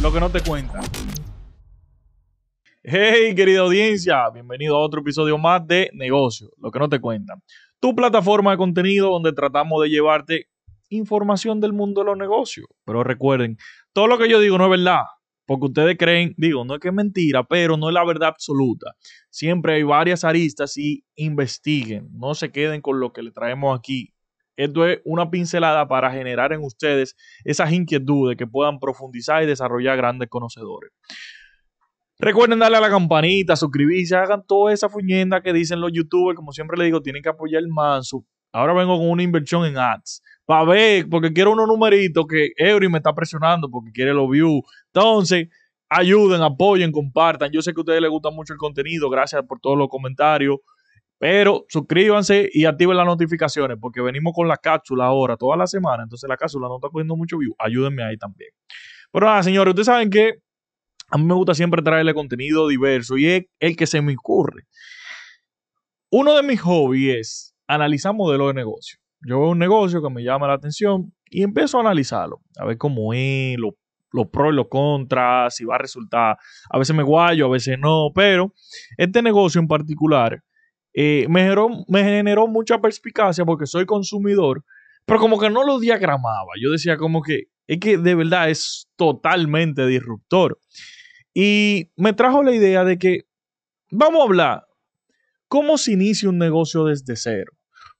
lo que no te cuentan. Hey, querida audiencia, bienvenido a otro episodio más de Negocio, lo que no te cuentan. Tu plataforma de contenido donde tratamos de llevarte información del mundo de los negocios. Pero recuerden, todo lo que yo digo no es verdad. Porque ustedes creen, digo, no es que es mentira, pero no es la verdad absoluta. Siempre hay varias aristas y investiguen. No se queden con lo que le traemos aquí. Esto es una pincelada para generar en ustedes esas inquietudes que puedan profundizar y desarrollar grandes conocedores. Recuerden darle a la campanita, suscribirse, hagan toda esa fuñenda que dicen los youtubers. Como siempre les digo, tienen que apoyar el manso. Ahora vengo con una inversión en ads. Para ver, porque quiero unos numeritos que Eury me está presionando porque quiere los views. Entonces, ayuden, apoyen, compartan. Yo sé que a ustedes les gusta mucho el contenido. Gracias por todos los comentarios. Pero suscríbanse y activen las notificaciones porque venimos con la cápsula ahora, toda la semana. Entonces la cápsula no está cogiendo mucho view. Ayúdenme ahí también. Pero nada, señores, ustedes saben que a mí me gusta siempre traerle contenido diverso y es el que se me ocurre. Uno de mis hobbies es analizar modelos de negocio. Yo veo un negocio que me llama la atención y empiezo a analizarlo, a ver cómo es, los pros y los contras, si va a resultar. A veces me guayo, a veces no, pero este negocio en particular eh, me, generó, me generó mucha perspicacia porque soy consumidor, pero como que no lo diagramaba. Yo decía como que es que de verdad es totalmente disruptor. Y me trajo la idea de que vamos a hablar cómo se inicia un negocio desde cero.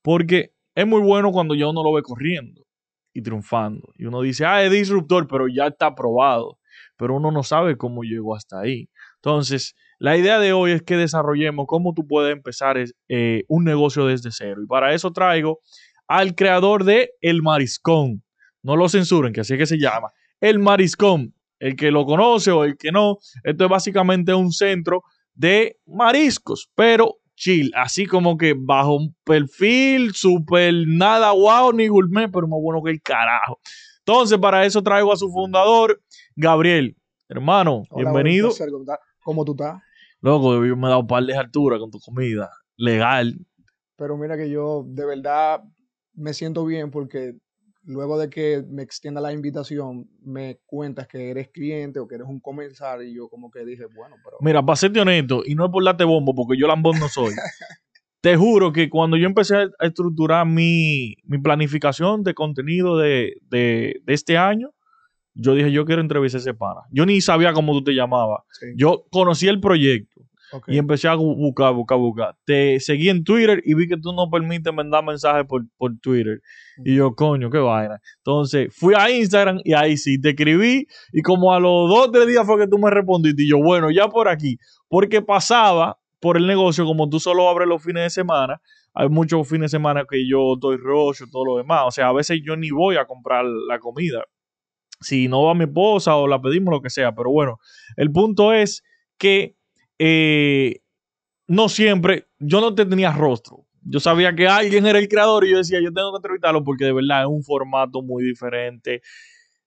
Porque es muy bueno cuando ya uno lo ve corriendo y triunfando. Y uno dice, ah, es disruptor, pero ya está probado. Pero uno no sabe cómo llegó hasta ahí. Entonces, la idea de hoy es que desarrollemos cómo tú puedes empezar eh, un negocio desde cero. Y para eso traigo al creador de El Mariscón. No lo censuren, que así es que se llama. El Mariscón. El que lo conoce o el que no. Esto es básicamente un centro de mariscos, pero chill, así como que bajo un perfil súper nada guau ni gourmet, pero más bueno que el carajo. Entonces, para eso traigo a su fundador, Gabriel. Hermano, bienvenido. ¿Cómo tú estás? Loco, me he dado un par de altura con tu comida. Legal. Pero mira que yo de verdad me siento bien porque luego de que me extienda la invitación, me cuentas que eres cliente o que eres un comensal y yo como que dije, bueno, pero... Mira, para serte honesto, y no es por darte bombo, porque yo lambón no soy. te juro que cuando yo empecé a estructurar mi, planificación de contenido de, este año, yo dije, yo quiero entrevistar a ese pana. Yo ni sabía cómo tú te llamabas. Yo conocí el proyecto. Y empecé a buscar, buscar, buscar. Te seguí en Twitter y vi que tú no permites mandar mensajes por, por Twitter. Y yo, coño, qué vaina. Entonces fui a Instagram y ahí sí te escribí. Y como a los dos o tres días fue que tú me respondiste. Y yo, bueno, ya por aquí. Porque pasaba por el negocio, como tú solo abres los fines de semana. Hay muchos fines de semana que yo doy rocho y todo lo demás. O sea, a veces yo ni voy a comprar la comida. Si no va mi esposa o la pedimos, lo que sea. Pero bueno, el punto es que eh, no siempre, yo no tenía rostro. Yo sabía que alguien era el creador y yo decía, yo tengo que entrevistarlo porque de verdad es un formato muy diferente.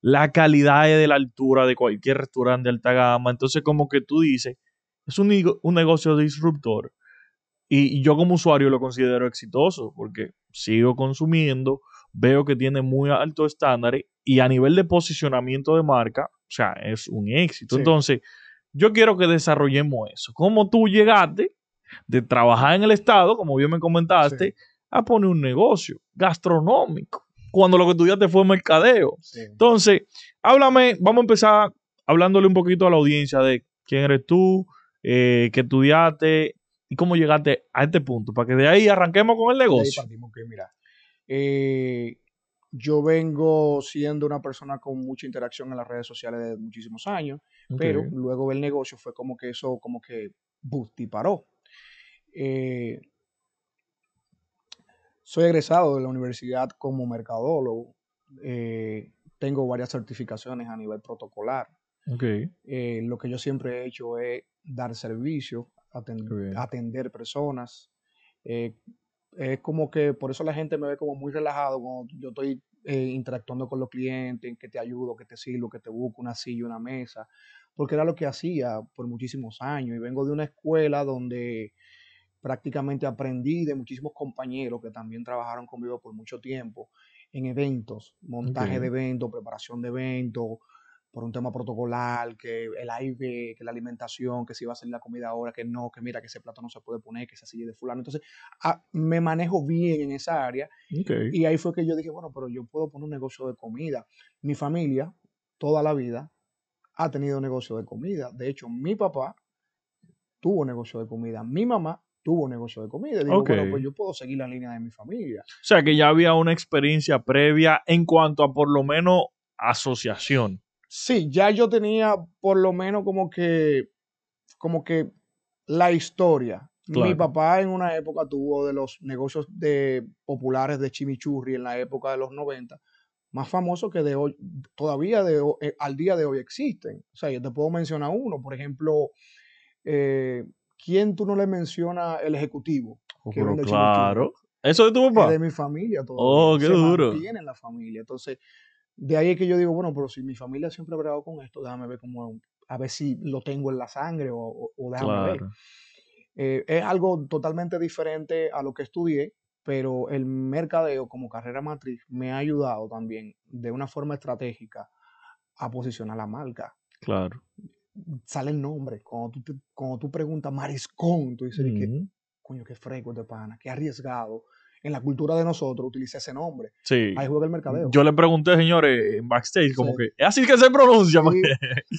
La calidad es de la altura de cualquier restaurante de alta gama. Entonces, como que tú dices, es un, un negocio disruptor. Y, yo como usuario lo considero exitoso porque sigo consumiendo, veo que tiene muy alto estándar y a nivel de posicionamiento de marca, o sea, es un éxito. Entonces, yo quiero que desarrollemos eso. ¿Cómo tú llegaste de trabajar en el Estado, como bien me comentaste, a poner un negocio gastronómico? Cuando lo que estudiaste fue mercadeo. Entonces, háblame, vamos a empezar hablándole un poquito a la audiencia de quién eres tú, eh, qué estudiaste y cómo llegaste a este punto, para que de ahí arranquemos con el negocio. ahí partimos, que mira, eh, yo vengo siendo una persona con mucha interacción en las redes sociales de muchísimos años, pero luego el negocio fue como que eso, como que y paró. Eh, soy egresado de la universidad como mercadólogo. Eh, tengo varias certificaciones a nivel protocolar. Eh, lo que yo siempre he hecho es dar servicio, atender personas, es como que por eso la gente me ve como muy relajado cuando yo estoy eh, interactuando con los clientes, que te ayudo, que te sirvo, que te busco una silla, una mesa, porque era lo que hacía por muchísimos años y vengo de una escuela donde prácticamente aprendí de muchísimos compañeros que también trabajaron conmigo por mucho tiempo en eventos, montaje de eventos, preparación de eventos, por un tema protocolar, que el aire, que la alimentación, que si va a salir la comida ahora, que no, que mira, que ese plato no se puede poner, que esa silla de fulano. Entonces, ah, me manejo bien en esa área. Y ahí fue que yo dije, bueno, pero yo puedo poner un negocio de comida. Mi familia, toda la vida, ha tenido negocio de comida. De hecho, mi papá tuvo negocio de comida. Mi mamá tuvo negocio de comida. Digo, bueno, pues yo puedo seguir la línea de mi familia. O sea, que ya había una experiencia previa en cuanto a por lo menos asociación. Sí, ya yo tenía por lo menos como que, como que la historia. Mi papá en una época tuvo de los negocios de populares de chimichurri en la época de los 90, más famosos que de hoy, todavía de, eh, al día de hoy existen. O sea, yo te puedo mencionar uno, por ejemplo, eh, ¿quién tú no le mencionas el ejecutivo? Oh, claro. ¿Eso de tu papá? de mi familia todo. Oh, qué duro. Tiene la familia. Entonces, de ahí es que yo digo, bueno, pero si mi familia siempre ha bragado con esto, déjame ver cómo, a ver si lo tengo en la sangre o, déjame ver. Eh, es algo totalmente diferente a lo que estudié, pero el mercadeo como carrera matriz me ha ayudado también de una forma estratégica a posicionar la marca. Claro sale el nombre. Cuando tú, cuando tú preguntas mariscón, tú dices, coño, qué fresco de pana, qué arriesgado. En la cultura de nosotros utiliza ese nombre. Sí. Ahí juega el mercadeo. Yo le pregunté, señores, en backstage, como que, es así que se pronuncia.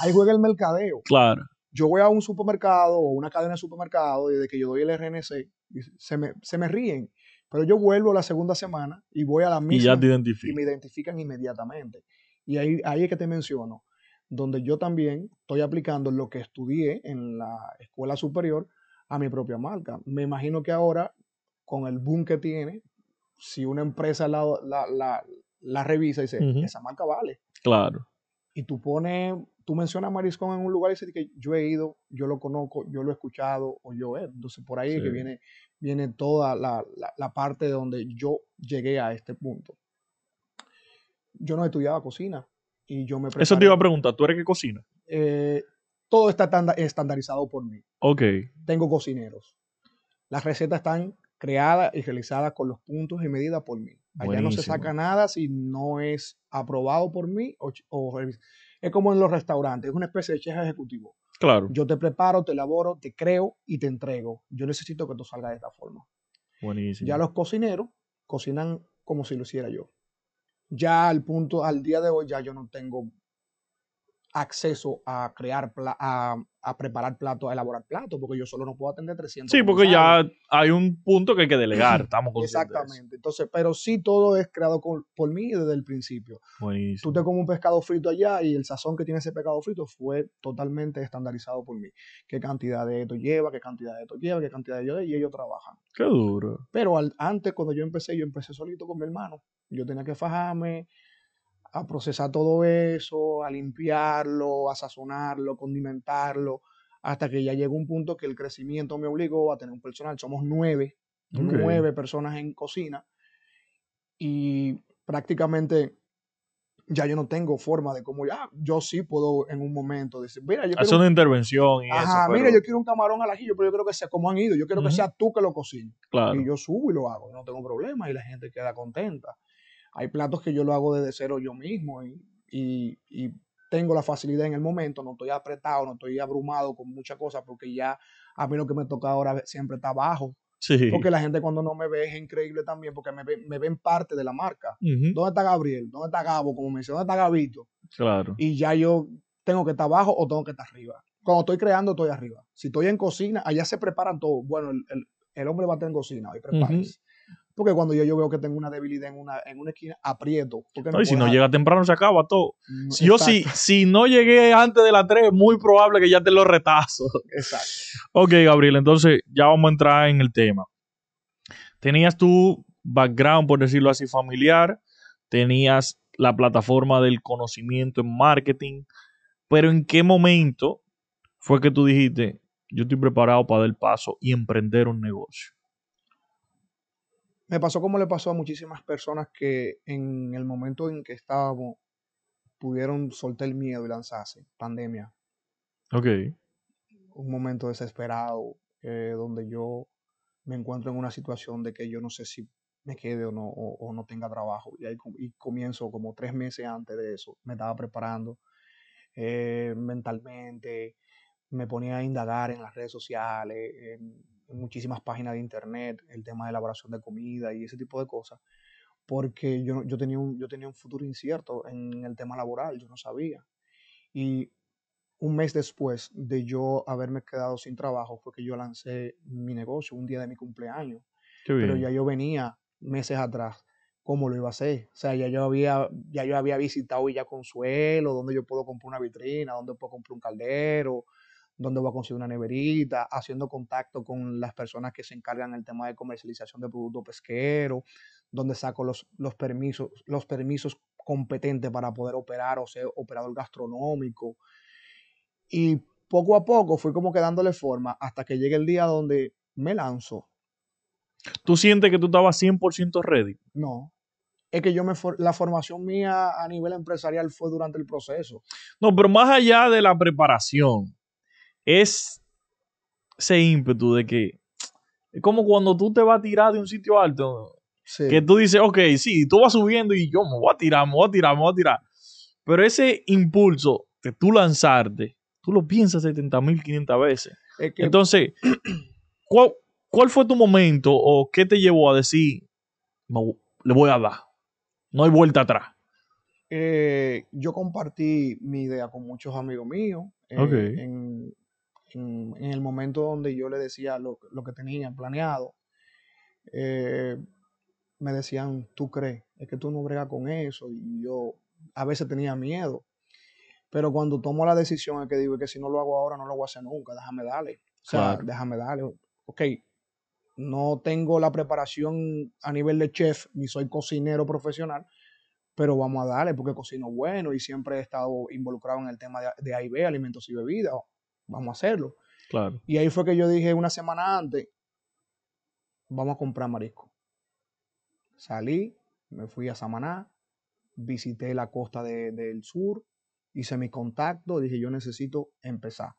ahí juega el mercadeo. Claro. Yo voy a un supermercado o una cadena de supermercado y desde que yo doy el RNC, se me, se me ríen. Pero yo vuelvo la segunda semana y voy a la misma. Y ya te identifican. Y me identifican inmediatamente. Y ahí, ahí es que te menciono donde yo también estoy aplicando lo que estudié en la escuela superior a mi propia marca. Me imagino que ahora, con el boom que tiene, si una empresa la, la, revisa y dice, esa marca vale. Claro. Y tú pones, tú mencionas Mariscón en un lugar y dices que yo he ido, yo lo conozco, yo lo he escuchado o yo he. Entonces por ahí es que viene, viene toda la, la parte donde yo llegué a este punto. Yo no estudiaba cocina, yo me Eso te iba a preguntar, ¿tú eres que cocina? Eh, todo está estandarizado por mí. Ok. Tengo cocineros. Las recetas están creadas y realizadas con los puntos y medidas por mí. Allá no se saca nada si no es aprobado por mí o, es como en los restaurantes, es una especie de chef ejecutivo. Claro. Yo te preparo, te elaboro, te creo y te entrego. Yo necesito que tú salga de esta forma. Buenísimo. Ya los cocineros cocinan como si lo hiciera yo ya al punto, al día de hoy, ya yo no tengo acceso a crear, a, a, preparar platos, a elaborar platos, porque yo solo no puedo atender 300. Sí, porque ya hay un punto que hay que delegar, estamos Exactamente. Entonces, pero sí todo es creado por mí desde el principio. Tú te comes un pescado frito allá y el sazón que tiene ese pescado frito fue totalmente estandarizado por mí. ¿Qué cantidad de esto lleva? ¿Qué cantidad de esto lleva? ¿Qué cantidad de ellos? Y ellos trabajan. Qué duro. Pero antes, cuando yo empecé, yo empecé solito con mi hermano. Yo tenía que fajarme, a procesar todo eso, a limpiarlo, a sazonarlo, condimentarlo, hasta que ya llegó un punto que el crecimiento me obligó a tener un personal. Somos nueve, nueve personas en cocina y prácticamente ya yo no tengo forma de cómo ya, yo sí puedo en un momento decir, mira, yo quiero... una intervención y Ajá, mira, yo quiero un camarón al ajillo, pero yo creo que sea como han ido, yo quiero que sea tú que lo cocines. Claro. Y yo subo y lo hago, no tengo problema y la gente queda contenta. Hay platos que yo lo hago desde cero yo mismo y, tengo la facilidad en el momento, no estoy apretado, no estoy abrumado con muchas cosas porque ya a mí lo que me toca ahora siempre está abajo. Sí. Porque la gente cuando no me ve es increíble también porque me, me ven parte de la marca. ¿Dónde está Gabriel? ¿Dónde está Gabo? Como me dice, ¿dónde está Gabito? Claro. Y ya yo tengo que estar abajo o tengo que estar arriba. Cuando estoy creando, estoy arriba. Si estoy en cocina, allá se preparan todo. Bueno, el, hombre va a estar en cocina, y prepárese. Porque cuando yo, yo veo que tengo una debilidad en una, en una esquina, aprieto. No, y si no llega temprano, se acaba todo. Mm, si yo si, si no llegué antes de las 3, muy probable que ya te lo retazo. Exacto. ok, Gabriel, entonces ya vamos a entrar en el tema. Tenías tu background, por decirlo así, familiar. Tenías la plataforma del conocimiento en marketing. Pero ¿en qué momento fue que tú dijiste, yo estoy preparado para dar el paso y emprender un negocio? Me pasó como le pasó a muchísimas personas que en el momento en que estábamos pudieron soltar el miedo y lanzarse. Pandemia. Ok. Un momento desesperado eh, donde yo me encuentro en una situación de que yo no sé si me quede o no, o, no tenga trabajo. Y ahí y comienzo como tres meses antes de eso. Me estaba preparando. eh, mentalmente, me ponía a indagar en las redes sociales, en, muchísimas páginas de internet, el tema de elaboración de comida y ese tipo de cosas, porque yo, yo, tenía un, yo tenía un futuro incierto en el tema laboral, yo no sabía. Y un mes después de yo haberme quedado sin trabajo fue que yo lancé mi negocio un día de mi cumpleaños. Pero ya yo venía meses atrás cómo lo iba a hacer. O sea, ya yo había, ya yo había visitado Villa Consuelo, donde yo puedo comprar una vitrina, donde puedo comprar un caldero, donde voy a conseguir una neverita, haciendo contacto con las personas que se encargan del tema de comercialización de productos pesqueros, donde saco los, los permisos, los permisos competentes para poder operar o ser operador gastronómico. Y poco a poco fui como que dándole forma hasta que llegue el día donde me lanzo. ¿Tú sientes que tú estabas 100% ready? No. Es que yo me la formación mía a nivel empresarial fue durante el proceso. No, pero más allá de la preparación, es ese ímpetu de que es como cuando tú te vas a tirar de un sitio alto, que tú dices, ok, sí, tú vas subiendo y yo me voy a tirar, me voy a tirar, me voy a tirar. Pero ese impulso de tú lanzarte, tú lo piensas 70.500 veces. Entonces, ¿cuál, ¿cuál, fue tu momento o qué te llevó a decir, le voy a dar? No hay vuelta atrás. Eh, yo compartí mi idea con muchos amigos míos eh, en, en, el momento donde yo le decía lo, que tenían planeado, eh, me decían, tú crees, es que tú no bregas con eso. Y yo a veces tenía miedo. Pero cuando tomo la decisión es que digo que si no lo hago ahora, no lo voy a hacer nunca, déjame darle. O sea, déjame darle. Ok, no tengo la preparación a nivel de chef, ni soy cocinero profesional, pero vamos a darle porque cocino bueno y siempre he estado involucrado en el tema de, de AIB, alimentos y bebidas vamos a hacerlo. Claro. Y ahí fue que yo dije una semana antes, vamos a comprar marisco. Salí, me fui a Samaná, visité la costa del sur, hice mi contacto, dije yo necesito empezar.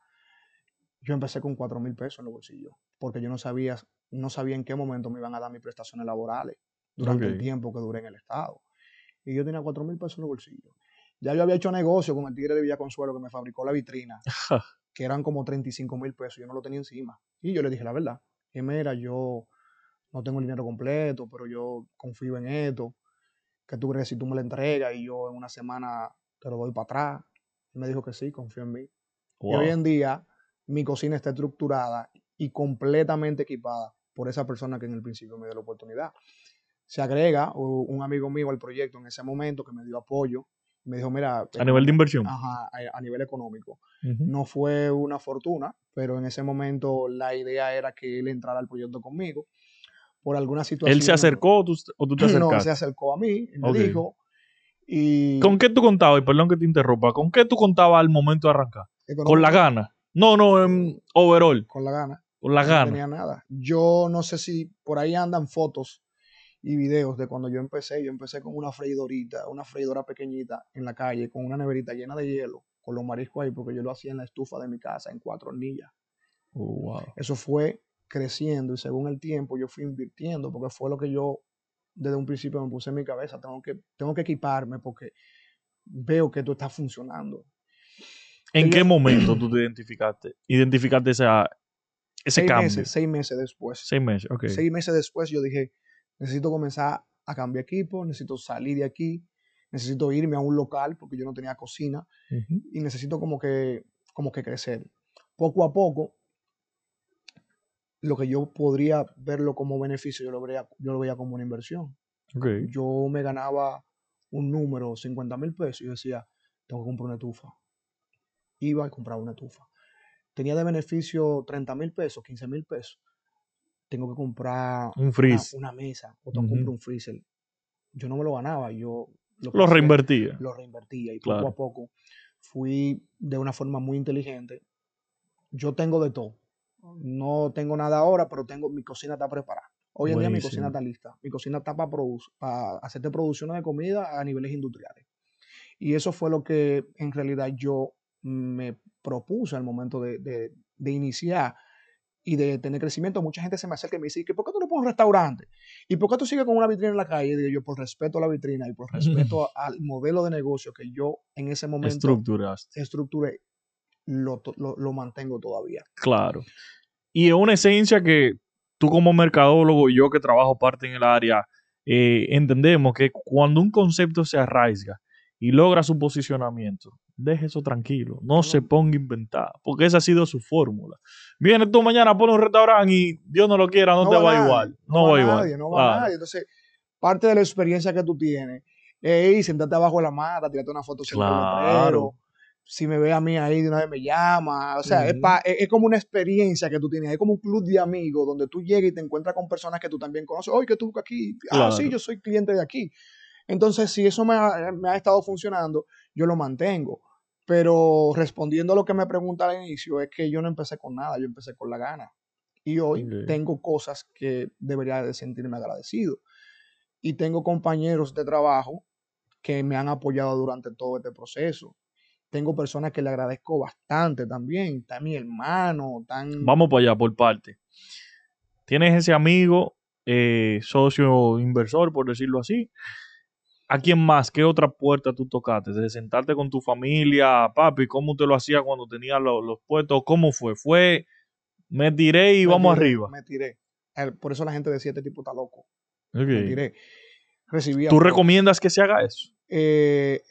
Yo empecé con cuatro mil pesos en el bolsillo, porque yo no sabía, no sabía en qué momento me iban a dar mis prestaciones laborales durante el tiempo que duré en el Estado. Y yo tenía cuatro mil pesos en el bolsillo. Ya yo había hecho negocio con el tigre de Villa Consuelo que me fabricó la vitrina. que eran como 35 mil pesos, yo no lo tenía encima. Y yo le dije la verdad, que mira, yo no tengo el dinero completo, pero yo confío en esto, que tú crees si tú me lo entregas y yo en una semana te lo doy para atrás. Y me dijo que sí, confío en mí. Y hoy en día mi cocina está estructurada y completamente equipada por esa persona que en el principio me dio la oportunidad. Se agrega un amigo mío al proyecto en ese momento que me dio apoyo, me dijo, mira... A nivel de inversión. Ajá, a, nivel económico. No fue una fortuna, pero en ese momento la idea era que él entrara al proyecto conmigo. Por alguna situación... ¿Él se acercó o tú, te acercaste? No, se acercó a mí, me dijo. Y... ¿Con qué tú contabas? Y perdón que te interrumpa. ¿Con qué tú contabas al momento de arrancar? ¿Con la gana? No, no, en overall. Con la gana. Con la gana. No tenía nada. Yo no sé si por ahí andan fotos y videos de cuando yo empecé. Yo empecé con una freidorita, una freidora pequeñita en la calle, con una neverita llena de hielo, con los mariscos ahí, porque yo lo hacía en la estufa de mi casa, en cuatro hornillas. Oh, Eso fue creciendo y según el tiempo yo fui invirtiendo, porque fue lo que yo desde un principio me puse en mi cabeza. Tengo que, tengo que equiparme porque veo que esto está funcionando. ¿En qué momento tú te identificaste? Identificaste esa, ese seis cambio. Meses, seis meses después. Seis meses, ok. Seis meses después yo dije, necesito comenzar a cambiar equipo, necesito salir de aquí, necesito irme a un local porque yo no tenía cocina y necesito como que, como que crecer. Poco a poco, lo que yo podría verlo como beneficio, yo lo veía, yo lo veía como una inversión. Yo me ganaba un número, 50 mil pesos, y yo decía, tengo que comprar una estufa. Iba y compraba una estufa. Tenía de beneficio 30 mil pesos, 15 mil pesos tengo que comprar un una, mesa o tengo que comprar un freezer. Yo no me lo ganaba, yo lo, reinvertía. Lo reinvertía y poco a poco fui de una forma muy inteligente. Yo tengo de todo. No tengo nada ahora, pero tengo mi cocina está preparada. Hoy en día mi cocina está lista. Mi cocina está para, para hacerte producciones de comida a niveles industriales. Y eso fue lo que en realidad yo me propuse al momento de, de iniciar y de tener crecimiento, mucha gente se me acerca y me dice, ¿por qué tú no pones un restaurante? ¿Y por qué tú sigues con una vitrina en la calle? Y digo yo, por respeto a la vitrina y por respeto al modelo de negocio que yo en ese momento Estructuraste. estructuré, lo, lo, lo mantengo todavía. Claro. Y es una esencia que tú como mercadólogo y yo que trabajo parte en el área, eh, entendemos que cuando un concepto se arraiga y logra su posicionamiento, deje eso tranquilo, no se ponga a inventar, porque esa ha sido su fórmula. Viene tú mañana, pone un restaurante y Dios no lo quiera, no, te va, igual. No, va, igual. No va nadie. Entonces, parte de la experiencia que tú tienes es sentarte abajo de la mata, tirarte una foto claro si me ve a mí ahí de una vez me llama. O sea, es, como una experiencia que tú tienes. Es como un club de amigos donde tú llegas y te encuentras con personas que tú también conoces. Oye, que tú aquí. Ah, sí, yo soy cliente de aquí. Entonces, si eso me ha, estado funcionando, yo lo mantengo. Pero respondiendo a lo que me pregunta al inicio, es que yo no empecé con nada, yo empecé con la gana. Y hoy tengo cosas que debería de sentirme agradecido. Y tengo compañeros de trabajo que me han apoyado durante todo este proceso tengo personas que le agradezco bastante también. Está mi hermano, tan... Vamos para allá, por parte. Tienes ese amigo, eh, socio inversor, por decirlo así. ¿A quién más? ¿Qué otra puerta tú tocaste? De sentarte con tu familia, papi, ¿cómo te lo hacías cuando tenías los, puestos? ¿Cómo fue? ¿Fue me tiré y vamos arriba? Me tiré. Por eso la gente decía, este tipo está loco. Me tiré. ¿Tú recomiendas que se haga eso? Eh,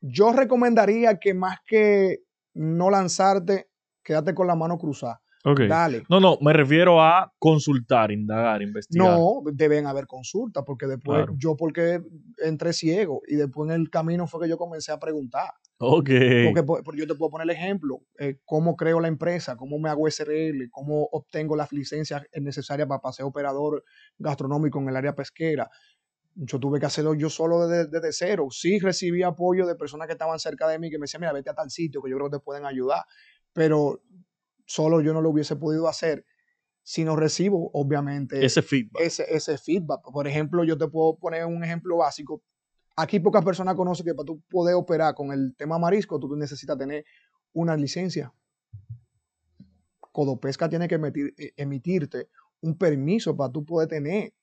yo recomendaría que más que no lanzarte, quédate con la mano cruzada. Dale. No, no, me refiero a consultar, indagar, investigar. No, deben haber consultas, porque después yo porque entré ciego y después en el camino fue que yo comencé a preguntar. Ok. Porque, yo te puedo poner el ejemplo, eh, cómo creo la empresa, cómo me hago SRL, cómo obtengo las licencias necesarias para ser operador gastronómico en el área pesquera, yo tuve que hacerlo yo solo desde, cero. Sí recibí apoyo de personas que estaban cerca de mí que me decían, mira, vete a tal sitio que yo creo que te pueden ayudar. Pero solo yo no lo hubiese podido hacer si no recibo, obviamente, ese feedback. Ese, ese feedback. Por ejemplo, yo te puedo poner un ejemplo básico. Aquí pocas personas conocen que para tú poder operar con el tema marisco, tú necesitas tener una licencia. Codopesca tiene que e, emitirte un permiso para tú poder tener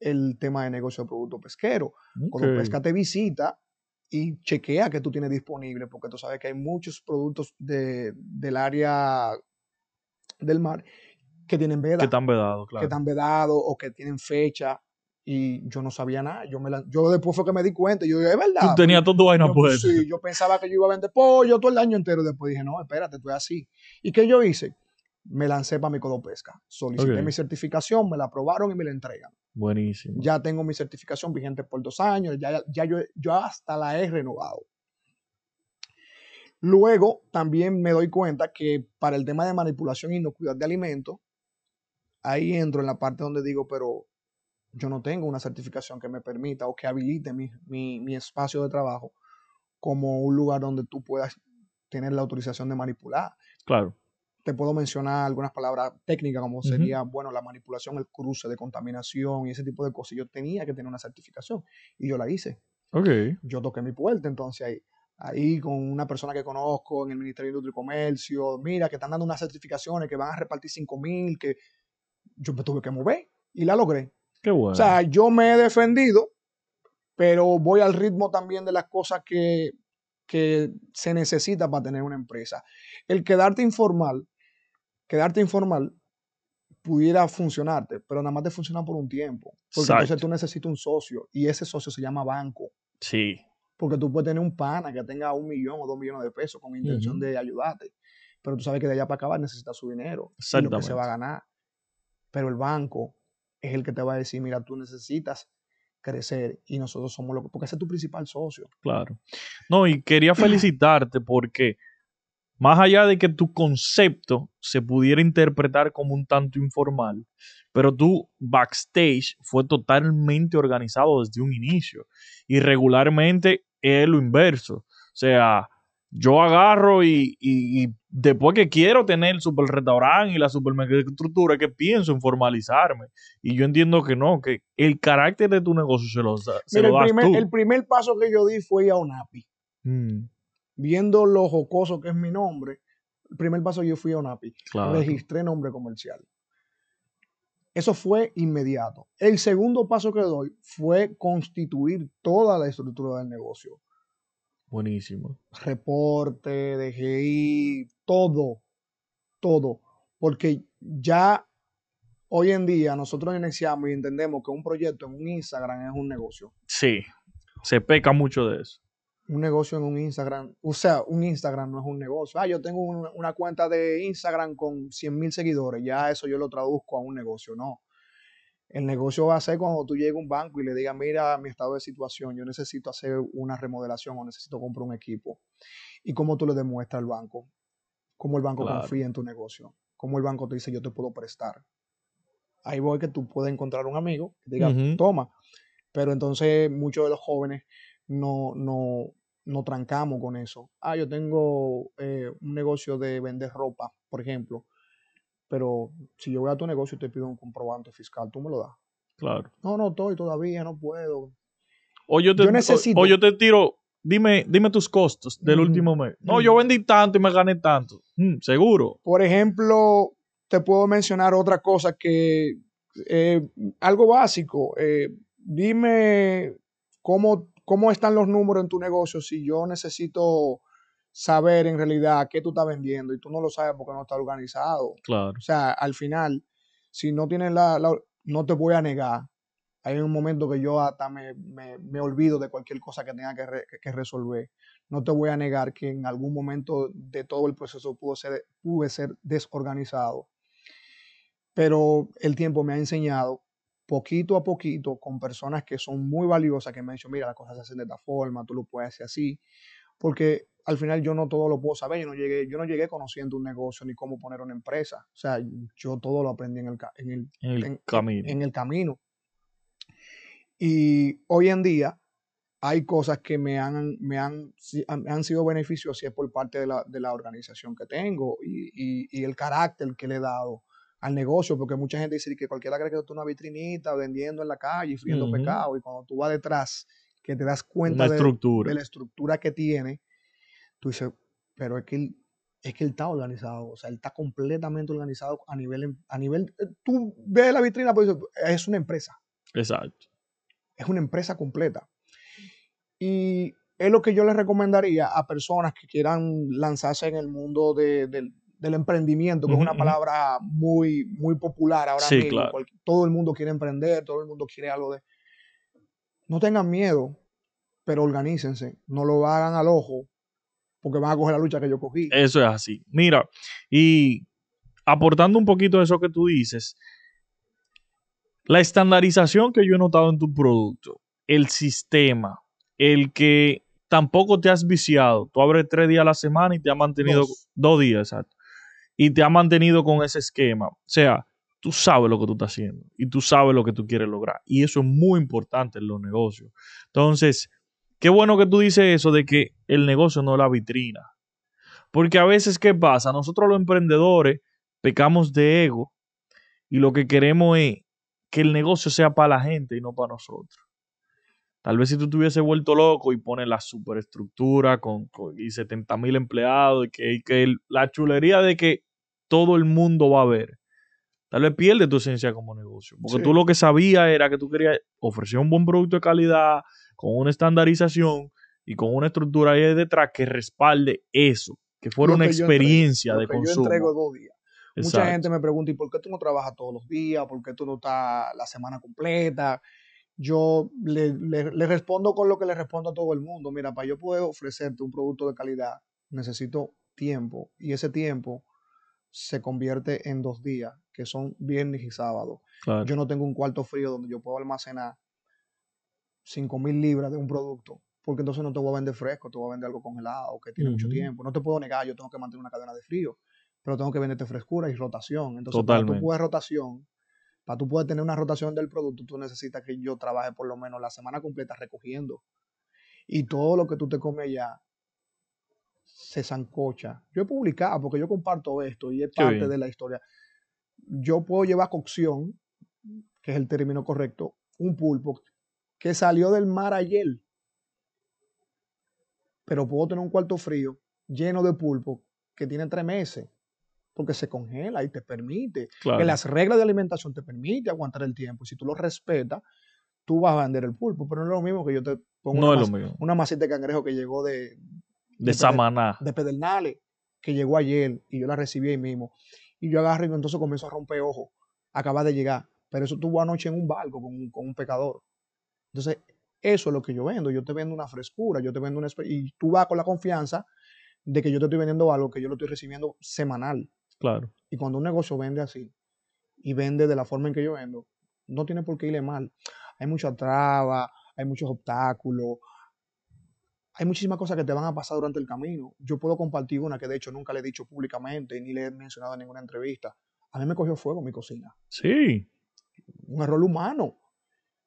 el tema de negocio de producto pesquero. Cuando Pesca te visita y chequea que tú tienes disponible, porque tú sabes que hay muchos productos de, del área del mar que tienen veda. Que están vedados, claro. Que están vedados o que tienen fecha. Y yo no sabía nada. Yo, me yo después fue que me di cuenta. Y yo dije, es verdad. Tú tenías todo vaina pues. Sí, yo pensaba que yo iba a vender pollo todo el año entero. Después dije, no, espérate, tú es así. ¿Y qué yo hice? Me lancé para mi Codopesca. Solicité mi certificación, me la aprobaron y me la entregan. Buenísimo. Ya tengo mi certificación vigente por dos años, ya, ya yo, yo hasta la he renovado. Luego también me doy cuenta que para el tema de manipulación y inocuidad de alimentos, ahí entro en la parte donde digo, pero yo no tengo una certificación que me permita o que habilite mi, mi espacio de trabajo como un lugar donde tú puedas tener la autorización de manipular. Claro te puedo mencionar algunas palabras técnicas como sería, bueno, la manipulación, el cruce de contaminación y ese tipo de cosas. Yo tenía que tener una certificación y yo la hice. Ok. Yo toqué mi puerta, entonces ahí, ahí con una persona que conozco en el Ministerio de Industria y Comercio, mira, que están dando unas certificaciones que van a repartir 5 mil, que yo me tuve que mover y la logré. Qué bueno. O sea, yo me he defendido, pero voy al ritmo también de las cosas que, que se necesita para tener una empresa. El quedarte informal quedarte informal pudiera funcionarte, pero nada más te funciona por un tiempo. Porque entonces tú necesitas un socio y ese socio se llama banco. Sí. Porque tú puedes tener un pana que tenga un millón o dos millones de pesos con intención de ayudarte. Pero tú sabes que de allá para acabar necesitas su dinero. Y lo que se va a ganar. Pero el banco es el que te va a decir, mira, tú necesitas crecer y nosotros somos los que... Porque ese es tu principal socio. Claro. No, y quería felicitarte porque más allá de que tu concepto se pudiera interpretar como un tanto informal, pero tu backstage fue totalmente organizado desde un inicio. Y regularmente es lo inverso. O sea, yo agarro y, después que quiero tener el super restaurante y la super estructura, que pienso en formalizarme. Y yo entiendo que no, que el carácter de tu negocio se lo, se lo das el primer, El primer paso que yo di fue ir a un API. Mm viendo lo jocoso que es mi nombre, el primer paso yo fui a ONAPI, registré nombre comercial. Eso fue inmediato. El segundo paso que doy fue constituir toda la estructura del negocio. Buenísimo. Reporte, DGI, todo, todo. Porque ya hoy en día nosotros iniciamos y entendemos que un proyecto en un Instagram es un negocio. Sí, se peca mucho de eso. Un negocio en un Instagram, o sea, un Instagram no es un negocio. Ah, yo tengo una, cuenta de Instagram con 100 mil seguidores, ya eso yo lo traduzco a un negocio, no. El negocio va a ser cuando tú llegues a un banco y le digas, mira mi estado de situación, yo necesito hacer una remodelación o necesito comprar un equipo. ¿Y cómo tú le demuestras al banco? ¿Cómo el banco confía en tu negocio? ¿Cómo el banco te dice, yo te puedo prestar? Ahí voy que tú puedes encontrar un amigo que diga, toma. Pero entonces muchos de los jóvenes no, no, no trancamos con eso. Ah, yo tengo eh, un negocio de vender ropa, por ejemplo, pero si yo voy a tu negocio y te pido un comprobante fiscal, tú me lo das. Claro. No, no estoy todavía, no puedo. O yo te, necesito... o, yo te tiro, dime, dime tus costos del último mes. No, yo vendí tanto y me gané tanto. Mm, seguro. Por ejemplo, te puedo mencionar otra cosa que, eh, algo básico. Eh, dime cómo, cómo están los números en tu negocio si yo necesito saber en realidad qué tú estás vendiendo y tú no lo sabes porque no está organizado. Claro. O sea, al final, si no tienes la, no te voy a negar. Hay un momento que yo hasta me, me, olvido de cualquier cosa que tenga que, que, resolver. No te voy a negar que en algún momento de todo el proceso pudo ser, pude ser desorganizado. Pero el tiempo me ha enseñado poquito a poquito con personas que son muy valiosas, que me han dicho, mira, las cosas se hacen de esta forma, tú lo puedes hacer así, porque al final yo no todo lo puedo saber, yo no llegué, yo no llegué conociendo un negocio ni cómo poner una empresa, o sea, yo todo lo aprendí en el, en el, camino. En, el camino. Y hoy en día hay cosas que me han, me han, han sido beneficiosas por parte de la, de la organización que tengo y, y, y el carácter que le he dado al negocio, porque mucha gente dice que cualquiera cree que tú una vitrinita vendiendo en la calle y friendo pecado, y cuando tú vas detrás, que te das cuenta de, de, la estructura que tiene, tú dices, pero es que él, es que él está organizado, o sea, él está completamente organizado a nivel, a nivel, eh, tú ves la vitrina, pues es una empresa. Exacto. Es una empresa completa. Y es lo que yo les recomendaría a personas que quieran lanzarse en el mundo de, del emprendimiento, que es una palabra muy, muy popular ahora mismo. Todo el mundo quiere emprender, todo el mundo quiere algo de... No tengan miedo, pero organícense, no lo hagan al ojo, porque van a coger la lucha que yo cogí. Eso es así. Mira, y aportando un poquito de eso que tú dices, la estandarización que yo he notado en tu producto, el sistema, el que tampoco te has viciado. Tú abres tres días a la semana y te ha mantenido dos días, exacto y te ha mantenido con ese esquema. O sea, tú sabes lo que tú estás haciendo y tú sabes lo que tú quieres lograr. Y eso es muy importante en los negocios. Entonces, qué bueno que tú dices eso de que el negocio no es la vitrina. Porque a veces, ¿qué pasa? Nosotros los emprendedores pecamos de ego y lo que queremos es que el negocio sea para la gente y no para nosotros. Tal vez si tú te hubieses vuelto loco y pones la superestructura con, y 70 mil empleados y que, que la chulería de que todo el mundo va a ver. Tal vez pierde tu esencia como negocio. Porque tú lo que sabías era que tú querías ofrecer un buen producto de calidad, con una estandarización y con una estructura ahí detrás que respalde eso, que fuera una experiencia de consumo. Yo entrego dos días. Mucha gente me pregunta, ¿y por qué tú no trabajas todos los días? ¿Por qué tú no estás la semana completa? Yo le, le respondo con lo que le respondo a todo el mundo. Mira, para yo poder ofrecerte un producto de calidad, necesito tiempo. Y ese tiempo se convierte en dos días, que son viernes y sábado. Yo no tengo un cuarto frío donde yo puedo almacenar 5 mil libras de un producto, porque entonces no te voy a vender fresco, te voy a vender algo congelado, que tiene mucho tiempo. No te puedo negar, yo tengo que mantener una cadena de frío, pero tengo que venderte frescura y rotación. Entonces, para tú puedes rotación, para tú poder tener una rotación del producto, tú necesitas que yo trabaje por lo menos la semana completa recogiendo. Y todo lo que tú te comes allá se zancocha. Yo he publicado, porque yo comparto esto y es parte de la historia. Yo puedo llevar cocción, que es el término correcto, un pulpo que salió del mar ayer. Pero puedo tener un cuarto frío lleno de pulpo que tiene tres meses, porque se congela y te permite. Que las reglas de alimentación te permiten aguantar el tiempo. Si tú lo respetas, tú vas a vender el pulpo, pero no es lo mismo que yo te pongo una, masita de cangrejo que llegó de... De, Samaná. De Pedernales, que llegó ayer y yo la recibí ahí mismo. Y yo agarro y entonces comienzo a romper ojos. Acaba de llegar. Pero eso tuvo anoche en un barco con, con un pecador. Entonces, eso es lo que yo vendo. Yo te vendo una frescura, yo te vendo una... Y tú vas con la confianza de que yo te estoy vendiendo algo que yo lo estoy recibiendo semanal. Claro. Y cuando un negocio vende así y vende de la forma en que yo vendo, no tiene por qué irle mal. Hay mucha traba, hay muchos obstáculos, hay muchísimas cosas que te van a pasar durante el camino. Yo puedo compartir una que de hecho nunca le he dicho públicamente ni le he mencionado en ninguna entrevista. A mí me cogió fuego mi cocina. Sí. Un error humano.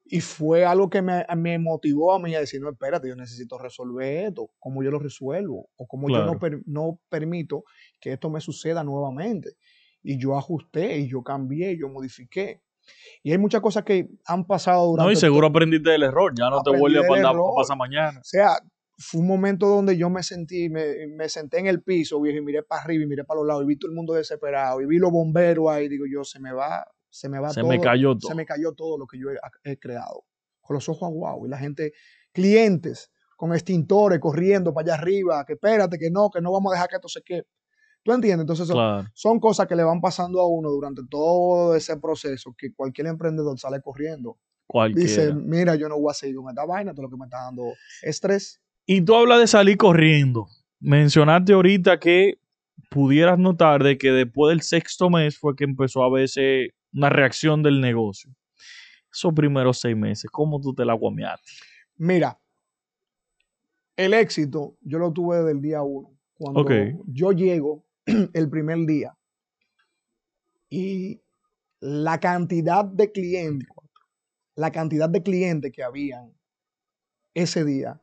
Y fue algo que me, motivó a mí a decir, no, espérate, yo necesito resolver esto, cómo yo lo resuelvo, o cómo yo no, no permito que esto me suceda nuevamente. Y yo ajusté, y yo cambié, y yo modifiqué. Y hay muchas cosas que han pasado durante... No, y seguro aprendiste del error, ya no te vuelve a pasar mañana. O sea, fue un momento donde yo me sentí, me, me senté en el piso, viejo, y miré para arriba, y miré para los lados, y vi todo el mundo desesperado, y vi los bomberos ahí, digo yo, se me va, se me va se me cayó todo. Se me cayó todo lo que yo he, creado. Con los ojos aguados. Y la gente, clientes con extintores corriendo para allá arriba, que espérate, que no, que no vamos a dejar que esto se quede. ¿Tú entiendes? Entonces son, cosas que le van pasando a uno durante todo ese proceso que cualquier emprendedor sale corriendo. Dice, mira, yo no voy a seguir con esta vaina, todo lo que me está dando estrés. Y tú hablas de salir corriendo. Mencionaste ahorita que pudieras notar de que después del sexto mes fue que empezó a verse una reacción del negocio. Esos primeros seis meses, ¿cómo tú te la guameaste? Mira, el éxito yo lo tuve desde el día uno. Cuando yo llego el primer día y la cantidad de clientes, la cantidad de clientes que habían ese día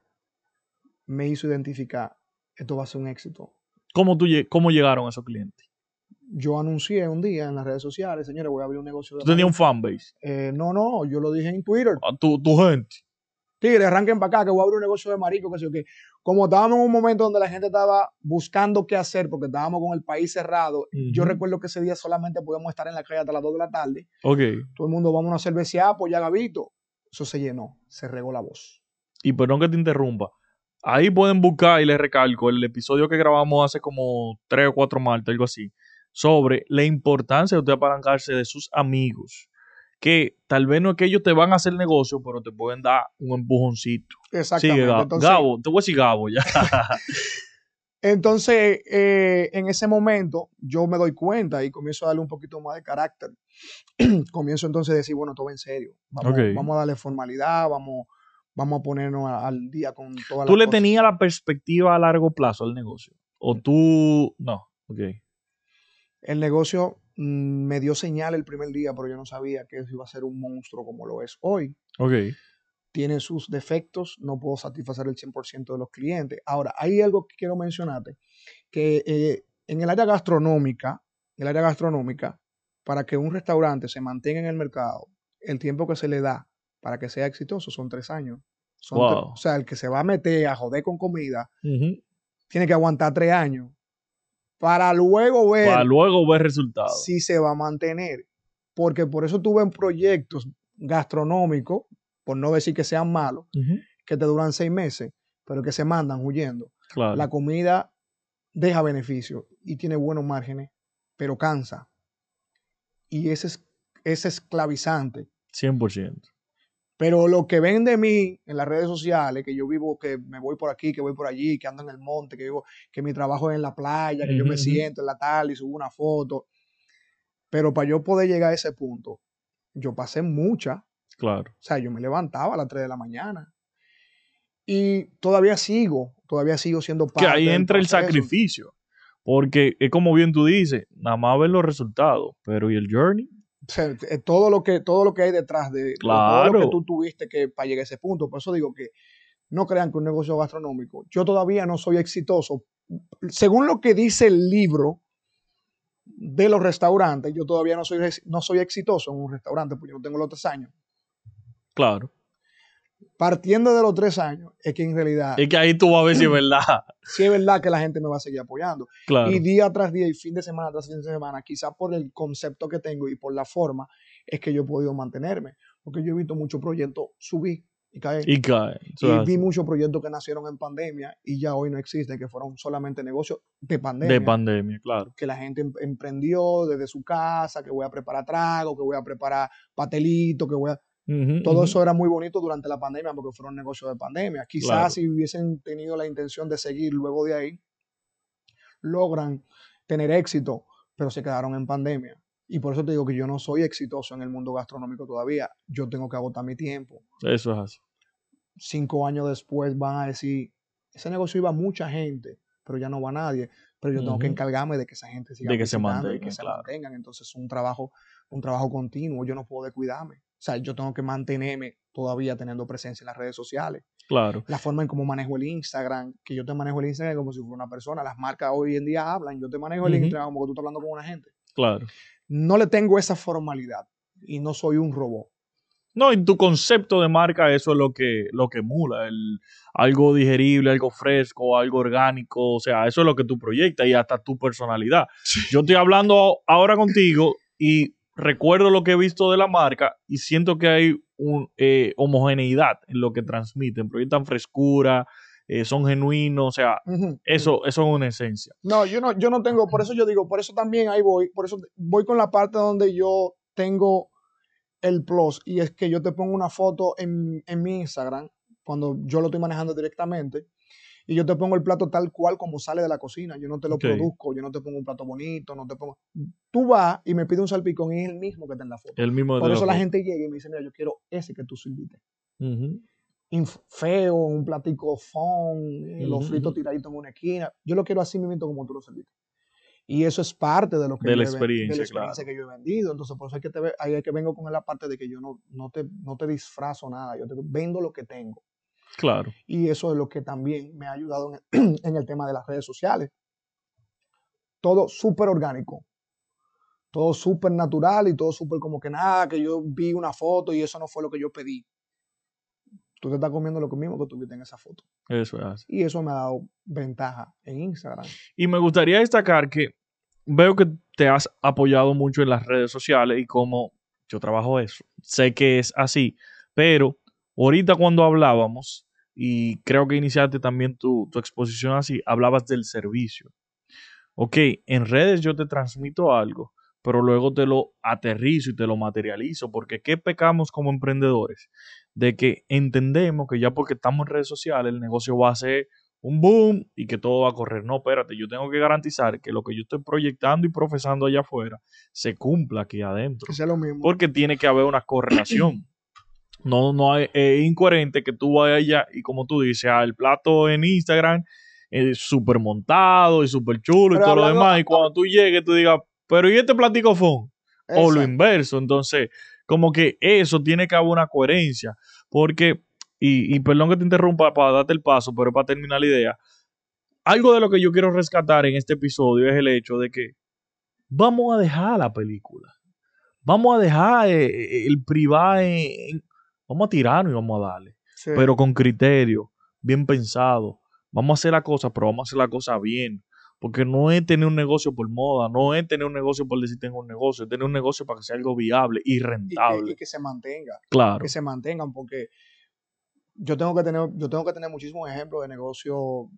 me hizo identificar, esto va a ser un éxito. ¿Cómo, tú, cómo llegaron esos clientes? yo anuncié un día en las redes sociales, señores, voy a abrir un negocio de. ¿Tú tenías un fanbase? Eh, no, no, yo lo dije en Twitter. A tu, tu gente. Tigre, arranquen para acá, que voy a abrir un negocio de marico, que sé yo qué. Como estábamos en un momento donde la gente estaba buscando qué hacer, porque estábamos con el país cerrado, yo recuerdo que ese día solamente podíamos estar en la calle hasta las 2 de la tarde. Ok. Todo el mundo, vamos a una cerveza, pues ya Gabito. Eso se llenó, se regó la voz. Y perdón que te interrumpa. Ahí pueden buscar, y les recalco, el episodio que grabamos hace como 3 o 4 martes, algo así sobre la importancia de usted apalancarse de sus amigos. Que tal vez no es que ellos te van a hacer negocio, pero te pueden dar un empujoncito. Exactamente. Gabo. te voy a decir Gabo ya. Entonces, eh, en ese momento, yo me doy cuenta y comienzo a darle un poquito más de carácter. comienzo entonces a decir, bueno, todo en serio. Vamos, a darle formalidad, vamos, vamos a ponernos al día con toda la ¿Tú le tenías la perspectiva a largo plazo al negocio? ¿O tú no? Ok. El negocio mm, me dio señal el primer día, pero yo no sabía que eso iba a ser un monstruo como lo es hoy. Ok. Tiene sus defectos, no puedo satisfacer el 100% de los clientes. Ahora, hay algo que quiero mencionarte, que eh, en el área gastronómica, el área gastronómica, para que un restaurante se mantenga en el mercado, el tiempo que se le da para que sea exitoso son tres años. o sea, el que se va a meter a joder con comida, tiene que aguantar tres años para luego ver, para luego ver resultados. Si se va a mantener. Porque por eso tuve proyectos gastronómicos, por no decir que sean malos, que te duran seis meses, pero que se mandan huyendo. La comida deja beneficio y tiene buenos márgenes, pero cansa. Y ese es, es esclavizante. 100%. Pero lo que ven de mí en las redes sociales, que yo vivo, que me voy por aquí, que voy por allí, que ando en el monte, que vivo, que mi trabajo es en la playa, que yo me siento en la tarde y subo una foto. Pero para yo poder llegar a ese punto, yo pasé mucha. Claro. O sea, yo me levantaba a las 3 de la mañana. Y todavía sigo, todavía sigo siendo parte. Que ahí entra el sacrificio. Porque es como bien tú dices, nada más ver los resultados, pero ¿y el journey? Eh, todo lo que todo lo que hay detrás de todo lo que tú tuviste que para llegar a ese punto. Por eso digo que no crean que un negocio gastronómico. Yo todavía no soy exitoso. Según lo que dice el libro de los restaurantes, yo todavía no soy, no soy exitoso en un restaurante porque yo no tengo los tres años. Claro. Partiendo de los tres años, es que en realidad... Es que ahí tú vas a ver si es verdad. si es verdad que la gente me va a seguir apoyando. Y día tras día y fin de semana tras fin de semana, quizás por el concepto que tengo y por la forma, es que yo he podido mantenerme. Porque yo he visto muchos proyectos subir y caer. Y caer. Y vi muchos proyectos que nacieron en pandemia y ya hoy no existen, que fueron solamente negocios de pandemia. De pandemia, claro. Que la gente em, emprendió desde su casa, que voy a preparar trago, que voy a preparar patelito, que voy a... Todo eso era muy bonito durante la pandemia porque fueron negocios de pandemia. Quizás si hubiesen tenido la intención de seguir luego de ahí, logran tener éxito, pero se quedaron en pandemia. Y por eso te digo que yo no soy exitoso en el mundo gastronómico todavía. Yo tengo que agotar mi tiempo. Eso es así. Cinco años después van a decir, ese negocio iba mucha gente, pero ya no va nadie. Pero yo tengo que encargarme de que esa gente siga de que se mantenga, y que se mantengan. Entonces es un trabajo, un trabajo continuo. Yo no puedo descuidarme. O sea, yo tengo que mantenerme todavía teniendo presencia en las redes sociales. Claro. La forma en cómo manejo el Instagram, que yo te manejo el Instagram como si fuera una persona. Las marcas hoy en día hablan, yo te manejo el Instagram como que tú estás hablando con una gente. Claro no le tengo esa formalidad y no soy un robot. No, en tu concepto de marca eso es lo que, lo que emula, el, algo digerible, algo fresco, algo orgánico, o sea, eso es lo que tú proyectas y hasta tu personalidad. Yo estoy hablando ahora contigo y recuerdo lo que he visto de la marca y siento que hay un, eh, homogeneidad en lo que transmiten, proyectan frescura, eh, son genuinos, o sea, eso, eso es una esencia. No, yo no, yo no tengo, por eso yo digo, por eso también ahí voy, por eso voy con la parte donde yo tengo el plus y es que yo te pongo una foto en, mi Instagram cuando yo lo estoy manejando directamente y yo te pongo el plato tal cual como sale de la cocina. Yo no te lo produzco, yo no te pongo un plato bonito, no te pongo. Tú vas y me pides un salpicón y es el mismo que está en la foto. El mismo Por eso la, gente llega y me dice, mira, yo quiero ese que tú sirviste feo, un platico fon, eh, los fritos tiraditos en una esquina. Yo lo quiero así mismo como tú lo serviste. Y eso es parte de lo que, de la experiencia, que yo he vendido. Entonces, por eso hay que, te, hay que vengo con la parte de que yo no, no, te, no te disfrazo nada, yo te vendo lo que tengo. Claro. Y eso es lo que también me ha ayudado en el, en el tema de las redes sociales. Todo súper orgánico. Todo súper natural y todo súper como que nada, que yo vi una foto y eso no fue lo que yo pedí tú te estás comiendo lo mismo que tuviste en esa foto. Eso es así. Y eso me ha dado ventaja en Instagram. Y me gustaría destacar que veo que te has apoyado mucho en las redes sociales y como yo trabajo eso, sé que es así, pero ahorita cuando hablábamos, y creo que iniciaste también tu, tu exposición así, hablabas del servicio. Ok, en redes yo te transmito algo, pero luego te lo aterrizo y te lo materializo, porque ¿qué pecamos como emprendedores? de que entendemos que ya porque estamos en redes sociales el negocio va a ser un boom y que todo va a correr. No, espérate, yo tengo que garantizar que lo que yo estoy proyectando y profesando allá afuera se cumpla aquí adentro. Es lo mismo. Porque tiene que haber una correlación. No, no es, incoherente que tú vayas allá y como tú dices, el plato en Instagram es súper montado y súper chulo y todo lo demás. Y cuando tú llegues, tú digas, pero ¿y este platico fue? O lo inverso. Entonces, como que eso tiene que haber una coherencia. Porque, y, perdón que te interrumpa para darte el paso, pero para terminar la idea, algo de lo que yo quiero rescatar en este episodio es el hecho de que vamos a dejar la película. Vamos a dejar eh, eh, el privado en, Vamos a tirarnos y vamos a darle. Pero con criterio, bien pensado. Vamos a hacer la cosa, pero vamos a hacer la cosa bien. Porque no es tener un negocio por moda, no es tener un negocio por decir tengo un negocio, es tener un negocio para que sea algo viable y rentable. Y que, se mantenga. Claro. Que se mantengan, porque yo tengo que tener, yo tengo que tener muchísimos ejemplos de negocio,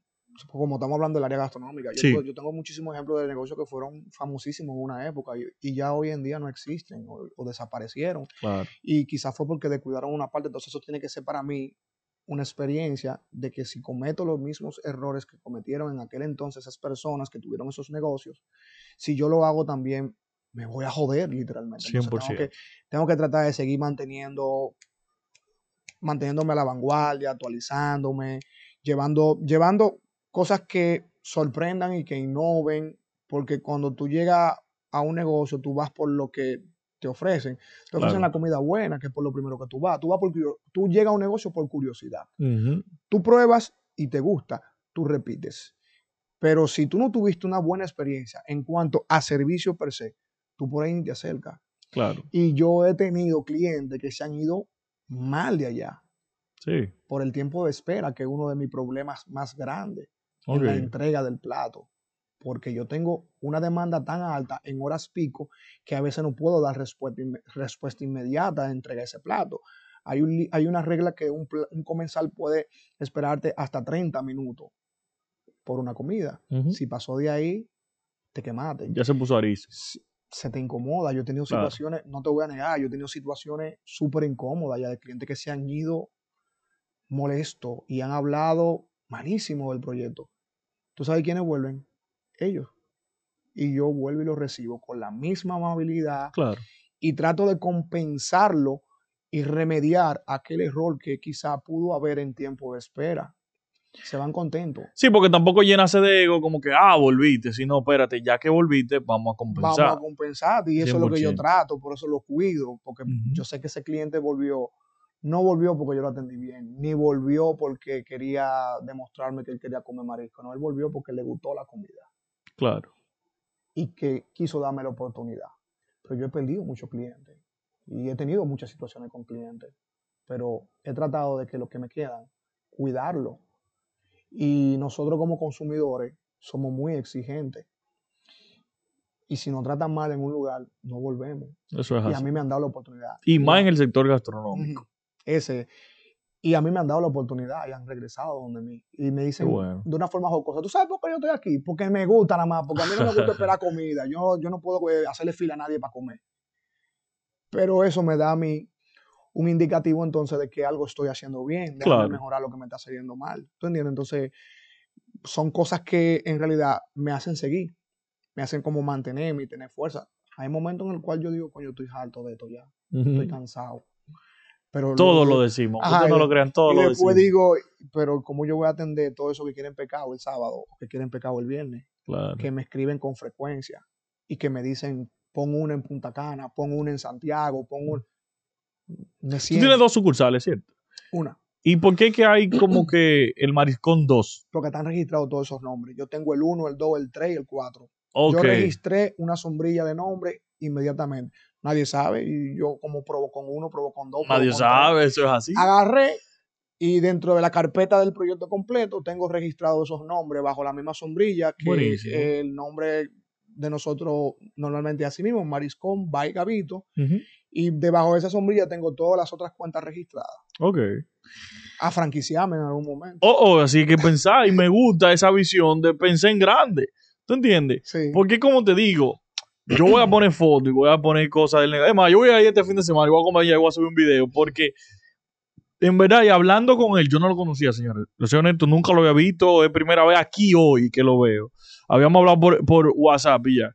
como estamos hablando del área gastronómica. Yo, yo tengo muchísimos ejemplos de negocios que fueron famosísimos en una época y, ya hoy en día no existen o, o desaparecieron. Claro. Y quizás fue porque descuidaron una parte, entonces eso tiene que ser para mí una experiencia de que si cometo los mismos errores que cometieron en aquel entonces esas personas que tuvieron esos negocios, si yo lo hago también, me voy a joder literalmente. tengo, que, tengo que tratar de seguir manteniendo, manteniéndome a la vanguardia, actualizándome, llevando, llevando cosas que sorprendan y que innoven, porque cuando tú llegas a un negocio, tú vas por lo que te ofrecen. Te ofrecen la comida buena, que es por lo primero que tú vas. Tú, vas tú llegas a un negocio por curiosidad. Tú pruebas y te gusta, tú repites. Pero si tú no tuviste una buena experiencia en cuanto a servicio per se, tú por ahí te acercas. Claro. Y yo he tenido clientes que se han ido mal de allá. Sí. Por el tiempo de espera, que es uno de mis problemas más grandes en la entrega del plato. Porque yo tengo una demanda tan alta en horas pico que a veces no puedo dar respuesta, respuesta inmediata a entregar ese plato. Hay, un, hay una regla que un, comensal puede esperarte hasta 30 minutos por una comida. Si pasó de ahí, te quemaste. Ya se puso aris. Se te incomoda. Yo he tenido situaciones, no te voy a negar, yo he tenido situaciones súper incómodas ya de clientes que se han ido molestos y han hablado malísimo del proyecto. ¿Tú sabes quiénes vuelven? Ellos. Y yo vuelvo y lo recibo con la misma amabilidad. Claro. Y trato de compensarlo y remediar aquel error que quizá pudo haber en tiempo de espera. Se van contentos. Sí, porque tampoco llenase de ego como que, ah, volviste. Si no, espérate, ya que volviste, vamos a compensar. Vamos a compensar. Y eso es lo que yo trato, por eso lo cuido. Porque yo sé que ese cliente volvió, no volvió porque yo lo atendí bien, ni volvió porque quería demostrarme que él quería comer marisco. No, él volvió porque le gustó la comida. Claro. Y que quiso darme la oportunidad. Pero yo he perdido muchos clientes y he tenido muchas situaciones con clientes, pero he tratado de que lo que me quedan, cuidarlo. Y nosotros como consumidores somos muy exigentes. Y si nos tratan mal en un lugar, no volvemos. Eso es y a mí me han dado la oportunidad. Y más en el sector gastronómico. Ese. Y a mí me han dado la oportunidad y han regresado donde mí. Y me dicen de una forma jocosa, ¿tú sabes por qué yo estoy aquí? Porque me gusta nada más, porque a mí no me gusta esperar comida. Yo, yo no puedo eh, hacerle fila a nadie para comer. Pero eso me da a mí un indicativo entonces de que algo estoy haciendo bien, de mejorar lo que me está saliendo mal. ¿Tú entiendes? Entonces, son cosas que en realidad me hacen seguir, me hacen como mantenerme y tener fuerza. Hay momentos en el cual yo digo, coño, estoy harto de esto ya, estoy cansado. Pero todos lo, decimos, ustedes no lo crean, todos lo después digo, pero como yo voy a atender todo eso que quieren pecado el sábado, que quieren pecado el viernes, que me escriben con frecuencia y que me dicen, pon una en Punta Cana, pon una en Santiago, pon un... Tú tienes dos sucursales, ¿cierto? Una. ¿Y por qué que hay como que el Mariscón 2? Porque están registrados todos esos nombres. Yo tengo el 1, el 2, el 3 y el 4. Yo registré una sombrilla de nombre inmediatamente. Nadie sabe y yo como probo con uno, probo con dos. Nadie sabe, eso es así. Agarré y dentro de la carpeta del proyecto completo tengo registrados esos nombres bajo la misma sombrilla que el nombre de nosotros normalmente así mismo, Mariscón by Gavito. Y debajo de esa sombrilla tengo todas las otras cuentas registradas. Ok. A franquiciarme en algún momento. Oh, oh, así que pensar, y me gusta esa visión de pensar en grande. ¿Tú entiendes? Sí. Porque como te digo, yo voy a poner fotos y voy a poner cosas del negocio. Es yo voy a ir este fin de semana y voy a comer y voy a subir un video porque en verdad, y hablando con él, yo no lo conocía, señores. Lo soy honesto, nunca lo había visto. Es primera vez aquí hoy que lo veo. Habíamos hablado por, por WhatsApp y ya.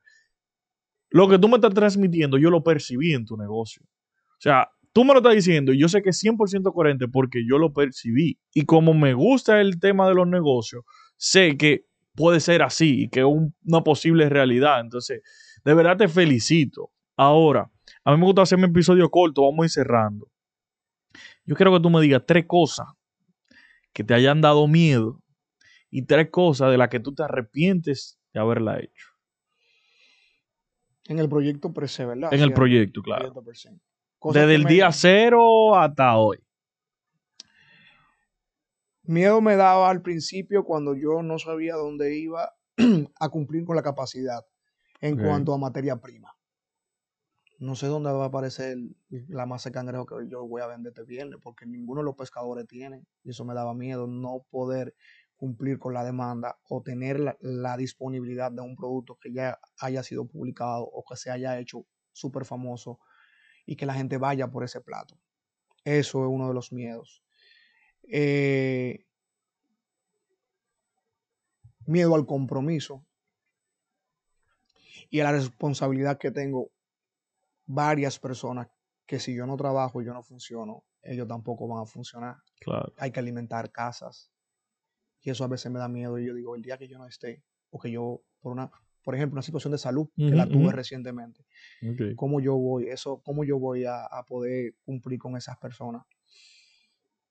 Lo que tú me estás transmitiendo, yo lo percibí en tu negocio. O sea, tú me lo estás diciendo y yo sé que es 100% coherente porque yo lo percibí. Y como me gusta el tema de los negocios, sé que puede ser así y que es una posible realidad. Entonces, de verdad te felicito. Ahora, a mí me gusta hacer mi episodio corto, vamos a ir cerrando. Yo quiero que tú me digas tres cosas que te hayan dado miedo y tres cosas de las que tú te arrepientes de haberla hecho. En el proyecto Prese, ¿verdad? En el proyecto, claro. Desde el día cero hasta hoy. Miedo me daba al principio cuando yo no sabía dónde iba a cumplir con la capacidad en cuanto a materia prima. No sé dónde va a aparecer la masa de cangrejo que yo voy a vender este viernes, porque ninguno de los pescadores tiene. Y eso me daba miedo, no poder cumplir con la demanda o tener la, disponibilidad de un producto que ya haya sido publicado o que se haya hecho súper famoso y que la gente vaya por ese plato. Eso es uno de los miedos. Eh, miedo al compromiso y a la responsabilidad que tengo varias personas que si yo no trabajo y yo no funciono, ellos tampoco van a funcionar. Hay que alimentar casas, y eso a veces me da miedo. Y yo digo, el día que yo no esté, o que yo, por una, por ejemplo, una situación de salud, que la tuve recientemente, ¿cómo yo voy, eso, cómo yo voy a, poder cumplir con esas personas?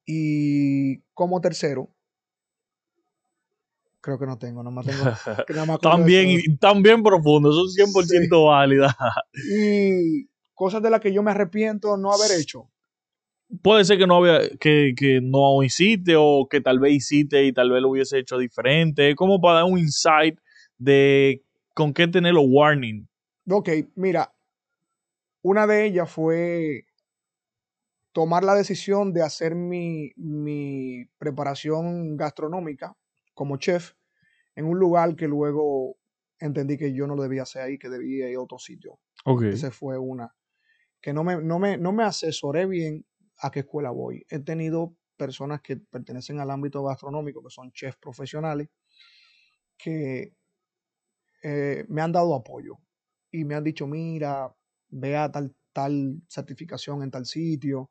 Y como tercero, creo que no tengo, más tengo. también, también profundo, son 100% válidas. Y cosas de las que yo me arrepiento no haber hecho. puede ser que no había, que, que, no hiciste o que tal vez hiciste y tal vez lo hubiese hecho diferente. Como para dar un insight de con qué tener los warning. Ok, mira, una de ellas fue tomar la decisión de hacer mi, mi preparación gastronómica como chef en un lugar que luego entendí que yo no debía hacer ahí, que debía ir a otro sitio. Okay. Esa fue una. Que no me, no, me, no me asesoré bien a qué escuela voy. He tenido personas que pertenecen al ámbito gastronómico, que son chefs profesionales, que eh, me han dado apoyo y me han dicho, mira, vea tal, tal certificación en tal sitio.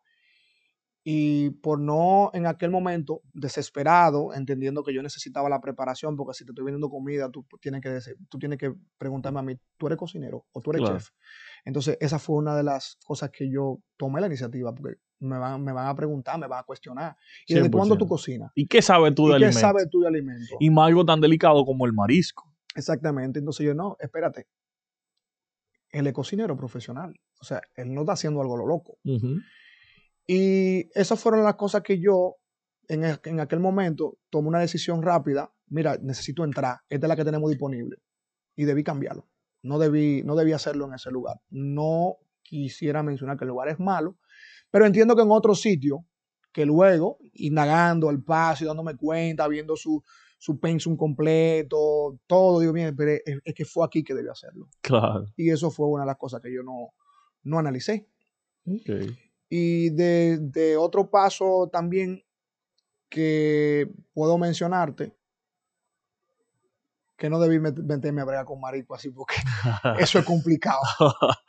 Y por no en aquel momento, desesperado, entendiendo que yo necesitaba la preparación, porque si te estoy vendiendo comida, tú tienes que, tú tienes que preguntarme a mí, ¿tú eres cocinero o tú eres chef? Entonces, esa fue una de las cosas que yo tomé la iniciativa, porque me van, me van a preguntar, me van a cuestionar. ¿Y desde cuándo tú cocinas? ¿Y qué sabes tú de alimentos? ¿Qué sabes tú de alimentos? Y más algo tan delicado como el marisco. Exactamente. Entonces yo, no, espérate. Él es cocinero profesional. O sea, él no está haciendo algo lo loco. Y esas fueron las cosas que yo, en, en, aquel momento, tomé una decisión rápida. Mira, necesito entrar. Esta es la que tenemos disponible. Y debí cambiarlo. No debí, no debí hacerlo en ese lugar. No quisiera mencionar que el lugar es malo, pero entiendo que en otro sitio, que luego, indagando al paso y dándome cuenta, viendo su, su pensum completo, todo, digo, bien, pero es, que fue aquí que debí hacerlo. Claro. Y eso fue una de las cosas que yo no, no analicé. Y de, de, otro paso también que puedo mencionarte, que no debí meterme a bregar con marico así porque eso es complicado.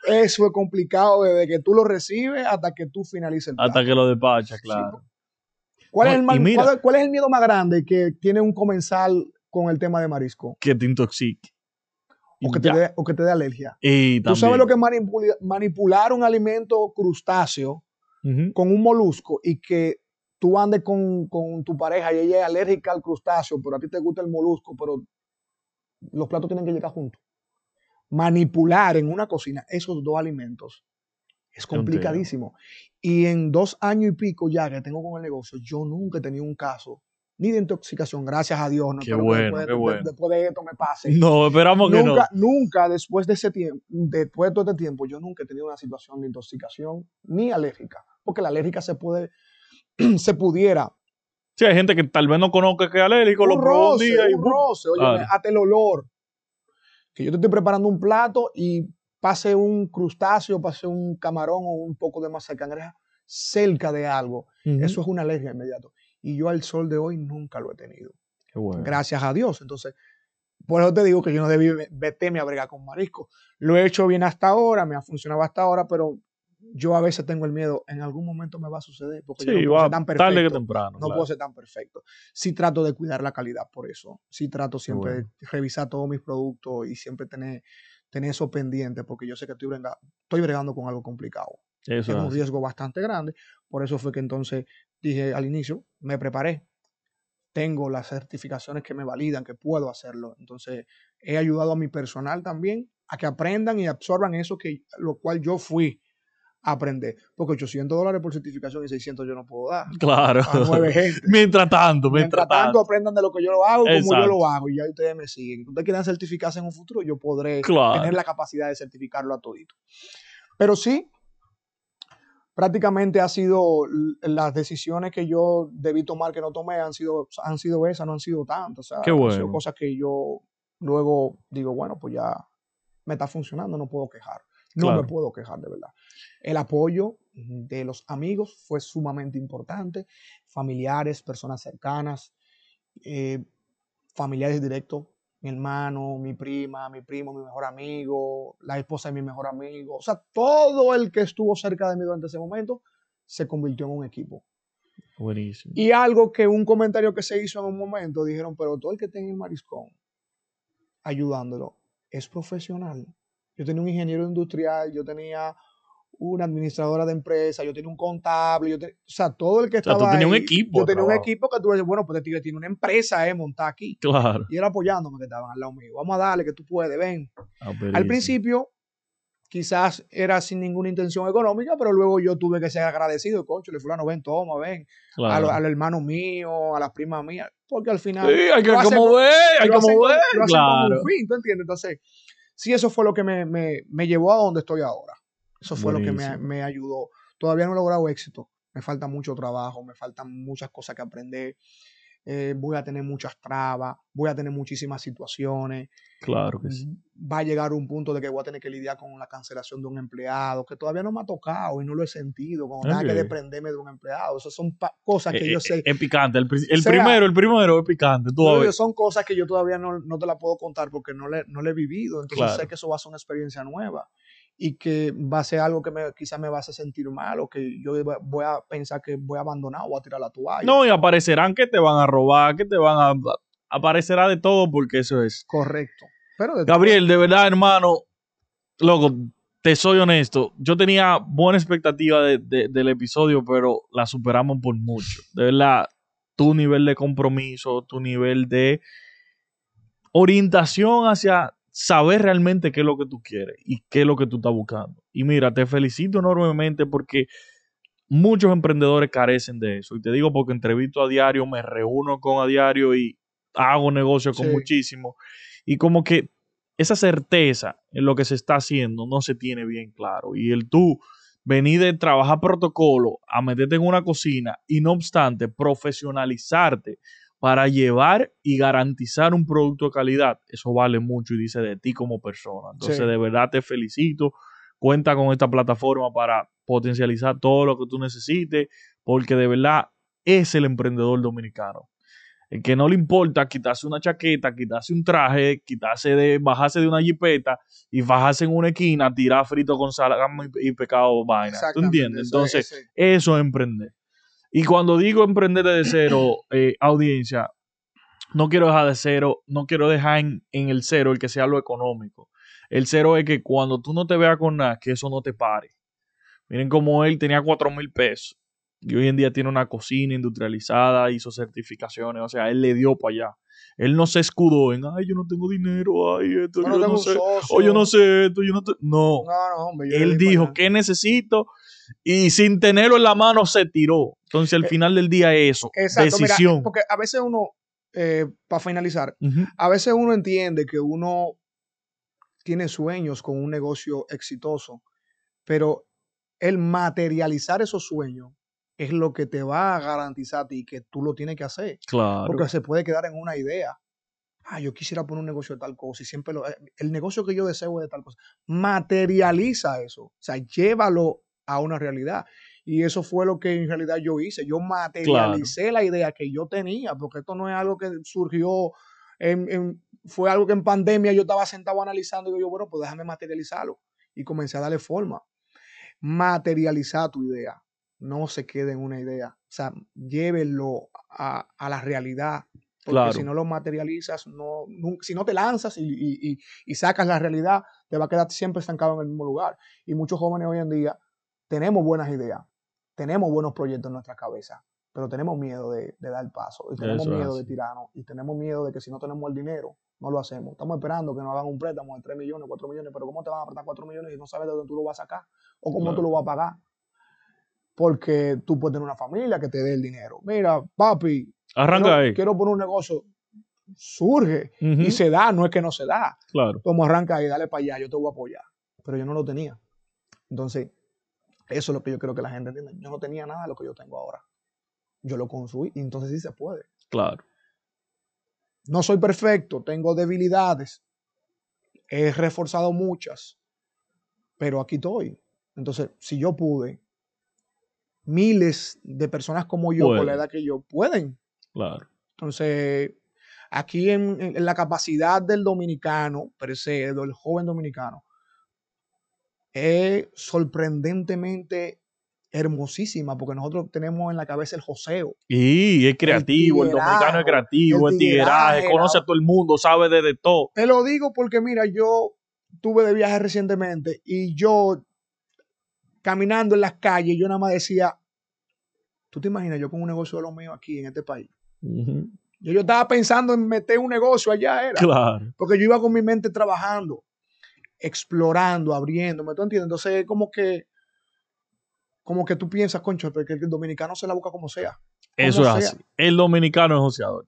Eso es complicado desde que tú lo recibes hasta que tú finalices el Hasta que lo despachas, claro. ¿Cuál, es el ¿Cuál, es el miedo más grande que tiene un comensal con el tema de marisco? Que te intoxique. O que, te dé, o que te dé alergia. Tú sabes lo que es manipular un alimento crustáceo con un molusco y que tú andes con, con, tu pareja y ella es alérgica al crustáceo, pero a ti te gusta el molusco, pero los platos tienen que llegar juntos. Manipular en una cocina esos dos alimentos es complicadísimo. Y en dos años y pico ya que tengo con el negocio, yo nunca he tenido un caso ni de intoxicación, gracias a Dios. No qué bueno, después, qué bueno. después de esto me pase. No, esperamos que no. Nunca, después de ese tiempo, después de todo este tiempo, yo nunca he tenido una situación de intoxicación ni alérgica. Porque la alérgica se puede, se pudiera Sí, hay gente que tal vez no conozca que es alérgico, lo un día y un roce, oye, hasta el olor. Que yo te estoy preparando un plato y pase un crustáceo, pase un camarón o un poco de masa de cangreja cerca de algo. Eso es una alergia inmediata. Y yo al sol de hoy nunca lo he tenido. Qué bueno. Gracias a Dios. Entonces, por eso te digo que yo no debí meterme a bregar con marisco. Lo he hecho bien hasta ahora, me ha funcionado hasta ahora, pero yo a veces tengo el miedo, en algún momento me va a suceder, porque yo no puedo ser tan perfecto. que temprano. No puedo ser tan perfecto. Sí trato de cuidar la calidad por eso. Sí trato siempre de revisar todos mis productos y siempre tener, tener eso pendiente, porque yo sé que estoy, estoy bregando con algo complicado. es un riesgo bastante grande. Por eso fue que entonces dije al inicio, me preparé. Tengo las certificaciones que me validan, que puedo hacerlo. Entonces, he ayudado a mi personal también a que aprendan y absorban eso que lo cual yo fui aprender. Porque 800 dólares por certificación y 600 yo no puedo dar. Claro. A nueve gente. mientras tanto, mientras, tanto, aprendan de lo que yo lo hago, como yo lo hago, y ya ustedes me siguen. Ustedes quieran certificarse en un futuro, yo podré tener la capacidad de certificarlo a todito. Pero sí, prácticamente ha sido las decisiones que yo debí tomar que no tomé han sido, han sido esas, no han sido tantas. O sea, Qué bueno. han sido cosas que yo luego digo, bueno, pues ya me está funcionando, no puedo quejar. No me puedo quejar, de verdad. El apoyo de los amigos fue sumamente importante, familiares, personas cercanas, eh, familiares directos, mi hermano, mi prima, mi primo, mi mejor amigo, la esposa de mi mejor amigo, o sea, todo el que estuvo cerca de mí durante ese momento se convirtió en un equipo. Buenísimo. Y algo que un comentario que se hizo en un momento, dijeron, pero todo el que tenga el mariscón ayudándolo es profesional. Yo tenía un ingeniero industrial, yo tenía una administradora de empresa, yo tenía un contable, yo o sea, todo el que estaba. O sea, tú tenías un equipo. Yo tenía un equipo que tú dices, bueno, pues este tiene una empresa, eh, montada aquí. Claro. Y él apoyándome que estaban al lado mío. Vamos a darle que tú puedes, ven. al principio, quizás era sin ninguna intención económica, pero luego yo tuve que ser agradecido, concho, le fulano, ven, toma, ven, al, hermano mío, a las primas mías, porque al final... Sí, hay que como ver, hay como ver, claro. fin, ¿tú entiendes? Entonces, sí, eso fue lo que me, me, me llevó a donde estoy ahora. Eso fue lo que me, me ayudó. Todavía no he logrado éxito, me falta mucho trabajo, me faltan muchas cosas que aprender. Eh, voy a tener muchas trabas, voy a tener muchísimas situaciones. Claro que sí. Va a llegar un punto de que voy a tener que lidiar con la cancelación de un empleado, que todavía no me ha tocado y no lo he sentido, cuando tenga que desprenderme de un empleado. Esas son cosas que eh, yo eh, sé. Es picante. El, primero, el primero es picante. son cosas que yo todavía no, no, te la puedo contar porque no le, no le he vivido. Entonces sé que eso va a ser una experiencia nueva y que va a ser algo que me, quizás me va a hacer sentir mal o que yo voy a pensar que voy a abandonar o a tirar la toalla. No, y aparecerán que te van a robar, que te van a... Aparecerá de todo porque eso es. Correcto. Pero Gabriel, de verdad, hermano, loco, te soy honesto. Yo tenía buena expectativa del episodio, pero la superamos por mucho. De verdad, tu nivel de compromiso, tu nivel de orientación hacia saber realmente qué es lo que tú quieres y qué es lo que tú estás buscando. Y mira, te felicito enormemente porque muchos emprendedores carecen de eso. Y te digo porque entrevisto a diario, me reúno con a diario y hago negocio con muchísimo. Y como que esa certeza en lo que se está haciendo no se tiene bien claro. Y el tú venir de trabajar protocolo a meterte en una cocina y no obstante profesionalizarte para llevar y garantizar un producto de calidad, eso vale mucho y dice de ti como persona. Entonces, de verdad te felicito. Cuenta con esta plataforma para potencializar todo lo que tú necesites, porque de verdad es el emprendedor dominicano. El que no le importa quitarse una chaqueta, quitarse un traje, quitarse de, bajarse de una jipeta y bajarse en una esquina, tirar frito con salami y, pecado vaina. ¿Tú entiendes? Entonces, eso es emprender. Y cuando digo emprender de cero, eh, audiencia, no quiero dejar de cero, no quiero dejar en, el cero el que sea lo económico. El cero es que cuando tú no te veas con nada, que eso no te pare. Miren cómo él tenía cuatro mil pesos y hoy en día tiene una cocina industrializada, hizo certificaciones, o sea, él le dio para allá. Él no se escudó en, ay, yo no tengo dinero, ay, esto, yo no, sé, o yo no sé esto, yo no No, no, no hombre, él dijo, ¿qué necesito? Y sin tenerlo en la mano se tiró. Entonces, al eh, final del día es eso. Exacto, decisión. porque a veces uno, eh, para finalizar, a veces uno entiende que uno tiene sueños con un negocio exitoso, pero el materializar esos sueños es lo que te va a garantizar a ti que tú lo tienes que hacer. Claro. Porque se puede quedar en una idea. Ah, yo quisiera poner un negocio de tal cosa y siempre lo, eh, el negocio que yo deseo es de tal cosa. Materializa eso. O sea, llévalo a una realidad. Y eso fue lo que en realidad yo hice. Yo materialicé la idea que yo tenía, porque esto no es algo que surgió, en, fue algo que en pandemia yo estaba sentado analizando y yo, bueno, pues déjame materializarlo. Y comencé a darle forma. Materializar tu idea. No se quede en una idea. O sea, llévelo a, la realidad. Porque si no lo materializas, no, si no te lanzas y, y sacas la realidad, te va a quedar siempre estancado en el mismo lugar. Y muchos jóvenes hoy en día tenemos buenas ideas, tenemos buenos proyectos en nuestra cabeza, pero tenemos miedo de, dar paso, y tenemos miedo de tirarnos, y tenemos miedo de que si no tenemos el dinero, no lo hacemos. Estamos esperando que nos hagan un préstamo de 3 millones, 4 millones, pero ¿cómo te van a prestar 4 millones si no sabes de dónde tú lo vas a sacar? ¿O cómo tú lo vas a pagar? Porque tú puedes tener una familia que te dé el dinero. Mira, papi, Arranca quiero, quiero poner un negocio surge y se da, no es que no se da. Claro. Como arranca ahí, dale para allá, yo te voy a apoyar. Pero yo no lo tenía. Entonces, eso es lo que yo creo que la gente entiende. Yo no tenía nada de lo que yo tengo ahora. Yo lo construí y entonces sí se puede. Claro. No soy perfecto, tengo debilidades. He reforzado muchas, pero aquí estoy. Entonces, si yo pude, miles de personas como yo, con la edad que yo, pueden. Claro. Entonces, aquí en, en, la capacidad del dominicano, per se, del joven dominicano, es sorprendentemente hermosísima, porque nosotros tenemos en la cabeza el joseo. Y es creativo, el, dominicano es creativo, el, tigueraje, conoce a todo el mundo, sabe de, de, todo. Te lo digo porque, mira, yo tuve de viaje recientemente y yo caminando en las calles, yo nada más decía, ¿tú te imaginas yo con un negocio de lo mío aquí en este país? yo, yo estaba pensando en meter un negocio allá, era. Claro. Porque yo iba con mi mente trabajando explorando, abriéndome, ¿tú entiendes? Entonces, como que, como que tú piensas, concho, porque el dominicano se la busca como sea. Eso es así. El dominicano es joseador.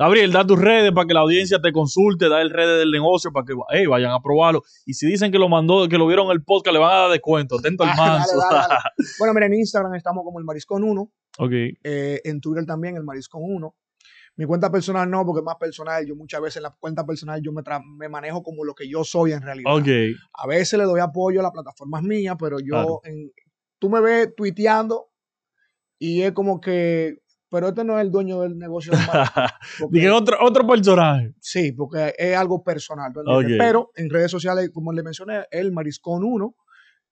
Gabriel, da tus redes para que la audiencia te consulte, da el redes del negocio para que vayan a probarlo. Y si dicen que lo mandó, que lo vieron en el podcast, le van a dar descuento. Atento al manso. bueno, mira, en Instagram estamos como el Mariscón 1. Ok. Eh, en Twitter también, el Mariscón 1. Mi cuenta personal no, porque es más personal. Yo muchas veces en la cuenta personal yo me, me manejo como lo que yo soy en realidad. Okay. A veces le doy apoyo a las plataformas mías, pero yo, en, tú me ves tuiteando y es como que, pero este no es el dueño del negocio. Dije otro, otro personaje. Sí, porque es algo personal. Pero en redes sociales, como le mencioné, el Mariscón 1,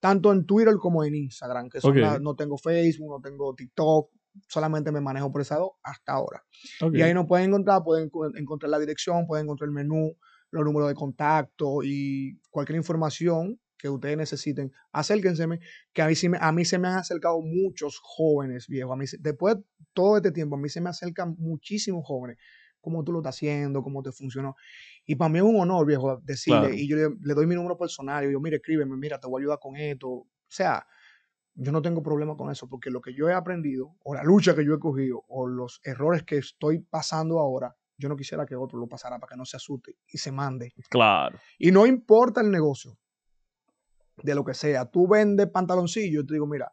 tanto en Twitter como en Instagram, que no tengo Facebook, no tengo TikTok, solamente me manejo por esa hasta ahora. Y ahí nos pueden encontrar, pueden encontrar la dirección, pueden encontrar el menú, los números de contacto y cualquier información que ustedes necesiten, acérquense, que a mí, a mí se me han acercado muchos jóvenes, viejo. A mí, después de todo este tiempo, a mí se me acercan muchísimos jóvenes, cómo tú lo estás haciendo, cómo te funcionó. Y para mí es un honor, viejo, decirle, y yo le, doy mi número personal, y yo, mire, escríbeme, mira, te voy a ayudar con esto. O sea, yo no tengo problema con eso, porque lo que yo he aprendido, o la lucha que yo he cogido, o los errores que estoy pasando ahora, yo no quisiera que otro lo pasara para que no se asuste y se mande. Claro. Y no importa el negocio, de lo que sea. Tú vendes pantaloncillos, yo te digo, mira,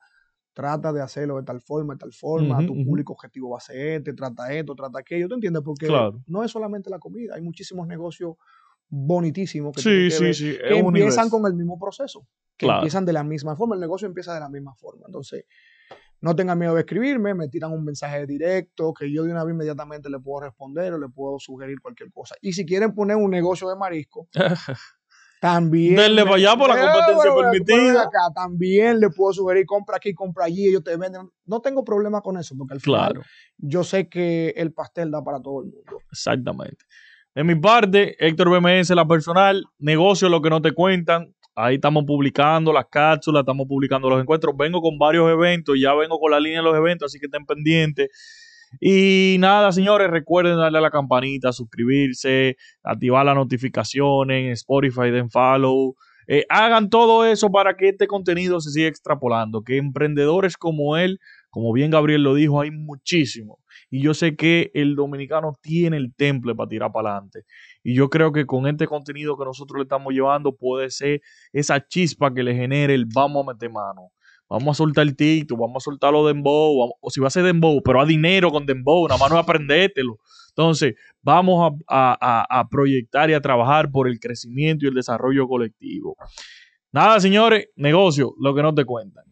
trata de hacerlo de tal forma, de tal forma, tu público objetivo va a ser este, trata esto, trata aquello, ¿te entiendes? Porque no es solamente la comida, hay muchísimos negocios bonitísimos que, empiezan con el mismo proceso que empiezan de la misma forma, el negocio empieza de la misma forma. Entonces, no tengan miedo de escribirme, me tiran un mensaje directo que yo de una vez inmediatamente le puedo responder o le puedo sugerir cualquier cosa. Y si quieren poner un negocio de marisco, también. Denle para allá por la competencia permitida. también le puedo sugerir, compra aquí, compra allí, ellos te venden. No tengo problema con eso, porque al final yo sé que el pastel da para todo el mundo. Exactamente. De mi parte, Héctor BMS, la personal, negocio lo que no te cuentan, Ahí estamos publicando las cápsulas, estamos publicando los encuentros. Vengo con varios eventos, ya vengo con la línea de los eventos, así que estén pendientes. Y nada, señores, recuerden darle a la campanita, suscribirse, activar las notificaciones en Spotify, den follow. Eh, hagan todo eso para que este contenido se siga extrapolando. Que emprendedores como él, como bien Gabriel lo dijo, hay muchísimos. Y yo sé que el dominicano tiene el temple para tirar para adelante. Y yo creo que con este contenido que nosotros le estamos llevando puede ser esa chispa que le genere el vamos a meter mano. Vamos a soltar el TikTok, vamos a soltar lo Dembow, o si va a ser Dembow, pero a dinero con Dembow, nada más no aprendértelo. Entonces, vamos a, proyectar y a trabajar por el crecimiento y el desarrollo colectivo. Nada, señores, negocio, lo que no te cuentan.